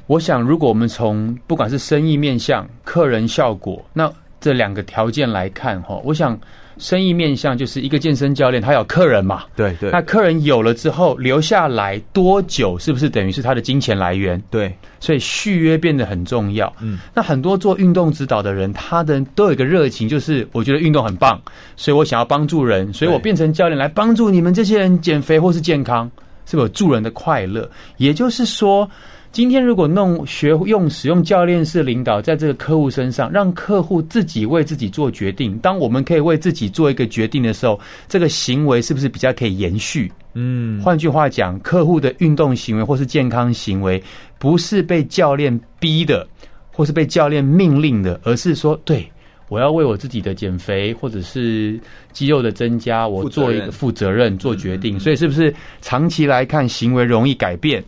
我想，如果我们从不管是生意面向、客人效果，那这两个条件来看，哈，我想。生意面向就是一个健身教练，他有客人嘛？对对。那客人有了之后留下来多久，是不是等于是他的金钱来源？对。所以续约变得很重要。嗯。那很多做运动指导的人，他的都有一个热情，就是我觉得运动很棒，所以我想要帮助人，所以我变成教练来帮助你们这些人减肥或是健康，是不是有助人的快乐？也就是说。今天如果弄学用使用教练式领导，在这个客户身上，让客户自己为自己做决定。当我们可以为自己做一个决定的时候，这个行为是不是比较可以延续？嗯，换句话讲，客户的运动行为或是健康行为，不是被教练逼的，或是被教练命令的，而是说，对，我要为我自己的减肥或者是肌肉的增加，我做一个负责任做决定。所以，是不是长期来看，行为容易改变？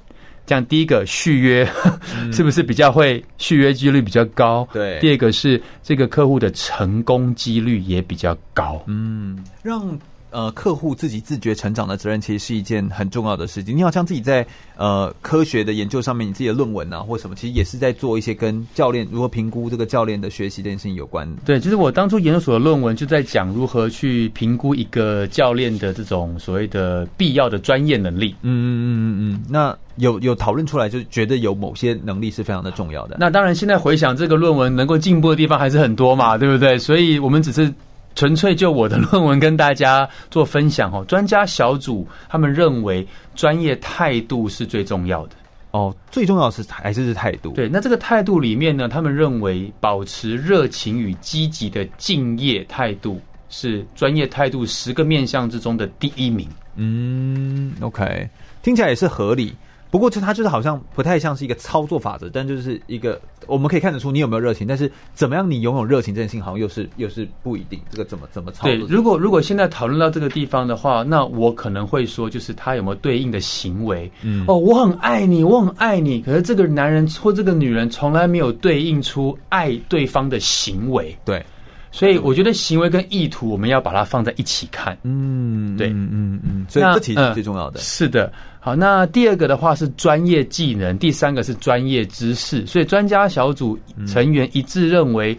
像第一个续约，是不是比较会续约几率比较高？对。第二个是这个客户的成功几率也比较高。嗯，让。呃，客户自己自觉成长的责任，其实是一件很重要的事情。你好像自己在呃科学的研究上面，你自己的论文啊，或什么，其实也是在做一些跟教练如何评估这个教练的学习这件事情有关。对，就是我当初研究所的论文就在讲如何去评估一个教练的这种所谓的必要的专业能力。嗯嗯嗯嗯嗯。那有有讨论出来，就觉得有某些能力是非常的重要的。那当然，现在回想这个论文能够进步的地方还是很多嘛，对不对？所以我们只是。纯粹就我的论文跟大家做分享哦，专家小组他们认为专业态度是最重要的哦，最重要的是还是是态度。对，那这个态度里面呢，他们认为保持热情与积极的敬业态度是专业态度十个面向之中的第一名。嗯，OK，听起来也是合理。不过，就它就是好像不太像是一个操作法则，但就是一个我们可以看得出你有没有热情，但是怎么样你拥有热情这件事情，好像又是又是不一定。这个怎么怎么操作？对，如果如果现在讨论到这个地方的话，那我可能会说，就是他有没有对应的行为？嗯，哦，我很爱你，我很爱你，可是这个男人或这个女人从来没有对应出爱对方的行为。对。所以我觉得行为跟意图，我们要把它放在一起看。嗯，对，嗯嗯嗯，所以这其实是最重要的。是的，好，那第二个的话是专业技能，第三个是专业知识。所以专家小组成员一致认为，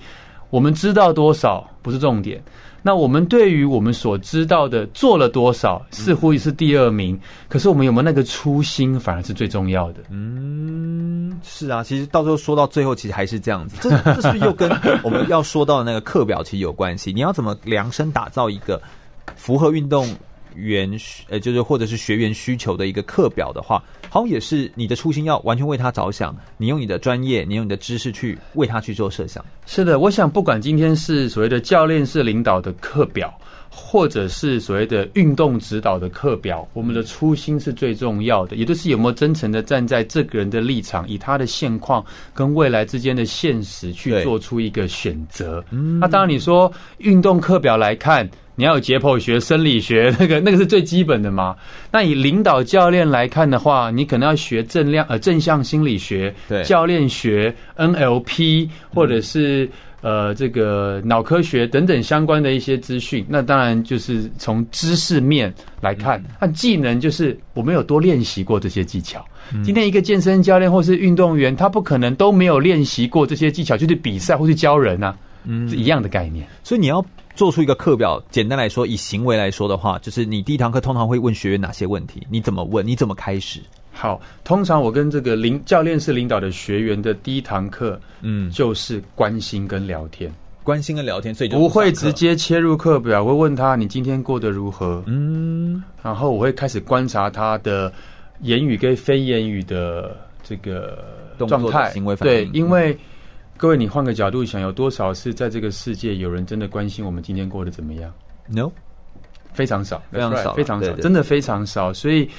我们知道多少不是重点。那我们对于我们所知道的做了多少，似乎也是第二名。嗯、可是我们有没有那个初心，反而是最重要的。嗯，是啊，其实到时候说到最后，其实还是这样子。这这是不是又跟我们要说到的那个课表其实有关系？你要怎么量身打造一个符合运动员呃，就是或者是学员需求的一个课表的话，好像也是你的初心要完全为他着想，你用你的专业，你用你的知识去为他去做设想。是的，我想不管今天是所谓的教练式领导的课表。或者是所谓的运动指导的课表，我们的初心是最重要的，也就是有没有真诚的站在这个人的立场，以他的现况跟未来之间的现实去做出一个选择。嗯，那当然你说运动课表来看，你要有解剖学、生理学，那个那个是最基本的嘛。那以领导教练来看的话，你可能要学正量呃正向心理学、对教练学、NLP 或者是。呃，这个脑科学等等相关的一些资讯，那当然就是从知识面来看，那技能就是我们有多练习过这些技巧。今天一个健身教练或是运动员，他不可能都没有练习过这些技巧，就是比赛或是教人啊，嗯，是一样的概念。所以你要做出一个课表，简单来说，以行为来说的话，就是你第一堂课通常会问学员哪些问题？你怎么问？你怎么开始？好，通常我跟这个领教练式领导的学员的第一堂课，嗯，就是关心跟聊天，关心跟聊天，所以就不会直接切入课表，我会问他你今天过得如何，嗯，然后我会开始观察他的言语跟非言语的这个状态、行为反应。对，因为各位你换个角度想，有多少是在这个世界有人真的关心我们今天过得怎么样？No，非常少，非常少，非常少，真的非常少，所以。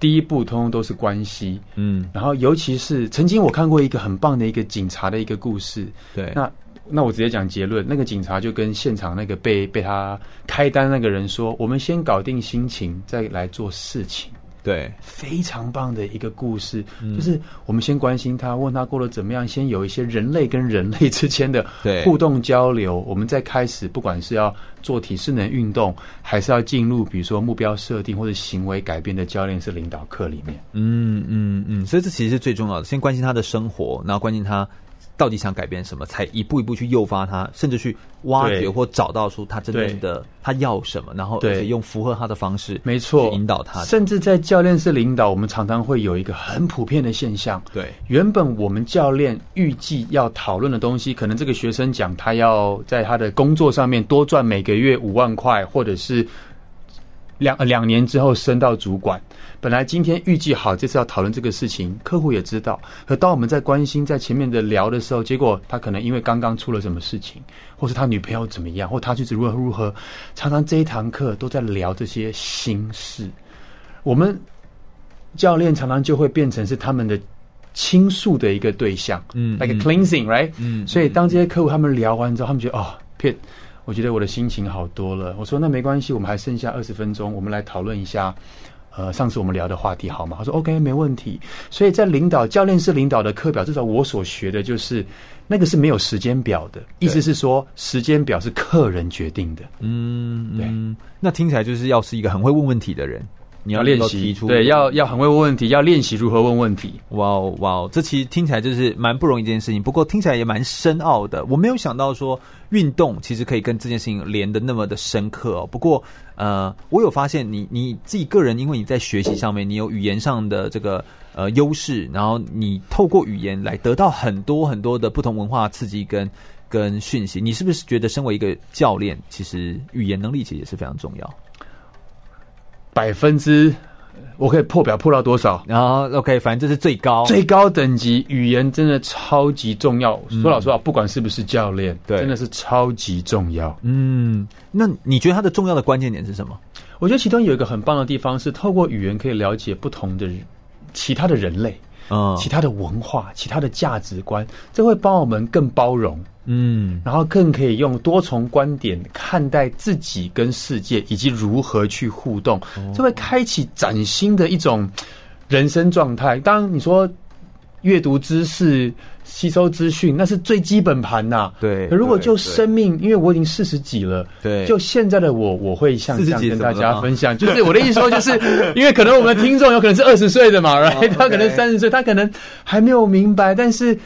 第一步通通都是关系，嗯，然后尤其是曾经我看过一个很棒的一个警察的一个故事，对，那那我直接讲结论，那个警察就跟现场那个被被他开单那个人说，我们先搞定心情，再来做事情。对，非常棒的一个故事，嗯，就是我们先关心他，问他过得怎么样，先有一些人类跟人类之间的 互动交流，我们再开始，不管是要做体适能运动，还是要进入比如说目标设定或者行为改变的教练式领导课里面。嗯嗯嗯，所以这其实是最重要的，先关心他的生活，然后关心他。到底想改变什么？才一步一步去诱发他，甚至去挖掘或找到出他真正的他要什么，然后而且用符合他的方式，没错，引导他。甚至在教练式领导，我们常常会有一个很普遍的现象。对，原本我们教练预计要讨论的东西，可能这个学生讲他要在他的工作上面多赚每个月五万块，或者是。两两年之后升到主管，本来今天预计好这次要讨论这个事情，客户也知道。可当我们在关心在前面的聊的时候，结果他可能因为刚刚出了什么事情，或是他女朋友怎么样，或他就是如何如何，常常这一堂课都在聊这些心事。我们教练常常就会变成是他们的倾诉的一个对象，嗯，like a cleansing，right？嗯，所以当这些客户他们聊完之后，他们觉得哦，Pitt。我觉得我的心情好多了。我说那没关系，我们还剩下二十分钟，我们来讨论一下，呃，上次我们聊的话题好吗？他说 OK，没问题。所以在领导教练式领导的课表，至少我所学的就是那个是没有时间表的，意思是说时间表是客人决定的。嗯，对。那听起来就是要是一个很会问问题的人。你要练习，对，要要很会问问题，要练习如何问问题。哇哦哇哦，这其实听起来就是蛮不容易一件事情，不过听起来也蛮深奥的。我没有想到说运动其实可以跟这件事情连的那么的深刻哦。不过呃，我有发现你你自己个人，因为你在学习上面你有语言上的这个呃优势，然后你透过语言来得到很多很多的不同文化刺激跟跟讯息。你是不是觉得身为一个教练，其实语言能力其实也是非常重要？百分之，我可以破表破到多少？然后 OK，反正这是最高最高等级语言，真的超级重要。说老实话，不管是不是教练，对，真的是超级重要。嗯，那你觉得它的重要的关键点是什么？我觉得其中有一个很棒的地方是，透过语言可以了解不同的其他的人类。嗯，其他的文化、其他的价值观，这会帮我们更包容，嗯，然后更可以用多重观点看待自己跟世界，以及如何去互动，这会开启崭新的一种人生状态。当你说。阅读知识、吸收资讯，那是最基本盘呐。对。可如果就生命，因为我已经四十几了，对。就现在的我，我会像这样跟大家分享，就是我的意思说，就是 因为可能我们的听众有可能是二十岁的嘛，right？他可能三十岁，他可能还没有明白，但是。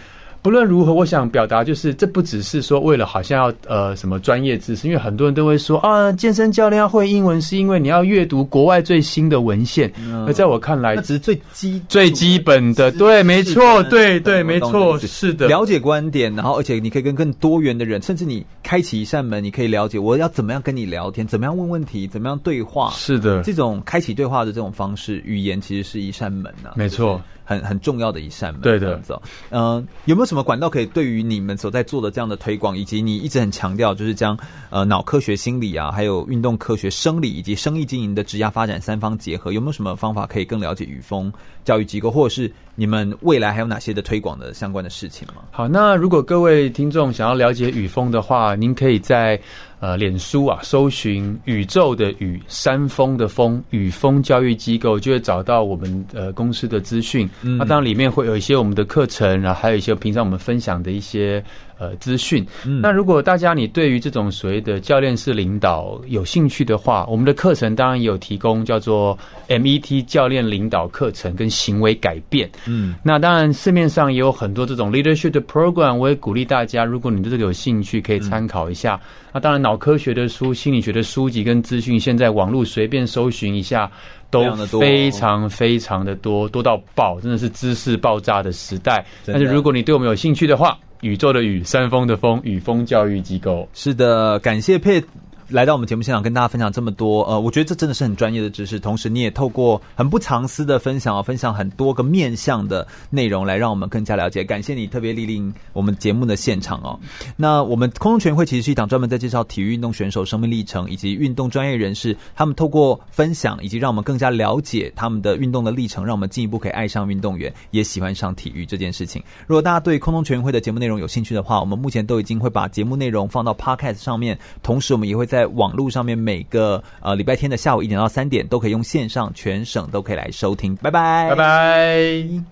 不论如何，我想表达就是，这不只是说为了好像要呃什么专业知识，因为很多人都会说啊，健身教练要会英文是因为你要阅读国外最新的文献。而、嗯、在我看来，那只是最基最基本的，对，没错，对对，没错，是的。了解观点，然后而且你可以跟更多元的人，甚至你开启一扇门，你可以了解我要怎么样跟你聊天，怎么样问问题，怎么样对话。是的，这种开启对话的这种方式，语言其实是一扇门呐、啊，没错。很很重要的一扇门，对的，嗯、呃，有没有什么管道可以对于你们所在做的这样的推广，以及你一直很强调就是将呃脑科学、心理啊，还有运动科学、生理以及生意经营的职涯发展三方结合，有没有什么方法可以更了解雨峰教育机构，或者是你们未来还有哪些的推广的相关的事情吗？好，那如果各位听众想要了解雨峰的话，您可以在。呃，脸书啊，搜寻宇宙的宇，山峰的峰，宇峰教育机构，就会找到我们呃公司的资讯。那、嗯啊、当然里面会有一些我们的课程，然后还有一些平常我们分享的一些。呃，资讯。嗯，那如果大家你对于这种所谓的教练式领导有兴趣的话，我们的课程当然也有提供叫做 MET 教练领导课程跟行为改变。嗯，那当然市面上也有很多这种 leadership 的 program，我也鼓励大家，如果你对这个有兴趣，可以参考一下。嗯、那当然，脑科学的书、心理学的书籍跟资讯，现在网络随便搜寻一下，都非常非常的多，多到爆，真的是知识爆炸的时代。但是如果你对我们有兴趣的话，宇宙的宇，山峰的峰，宇峰教育机构。是的，感谢佩。来到我们节目现场跟大家分享这么多，呃，我觉得这真的是很专业的知识，同时你也透过很不藏私的分享，分享很多个面向的内容，来让我们更加了解。感谢你特别莅临我们节目的现场哦。那我们空中全运会其实是一档专门在介绍体育运动选手生命历程以及运动专业人士，他们透过分享以及让我们更加了解他们的运动的历程，让我们进一步可以爱上运动员，也喜欢上体育这件事情。如果大家对空中全运会的节目内容有兴趣的话，我们目前都已经会把节目内容放到 Podcast 上面，同时我们也会在在网络上面。每个呃礼拜天的下午一点到三点都可以用线上全省都可以来收听，拜拜，拜拜。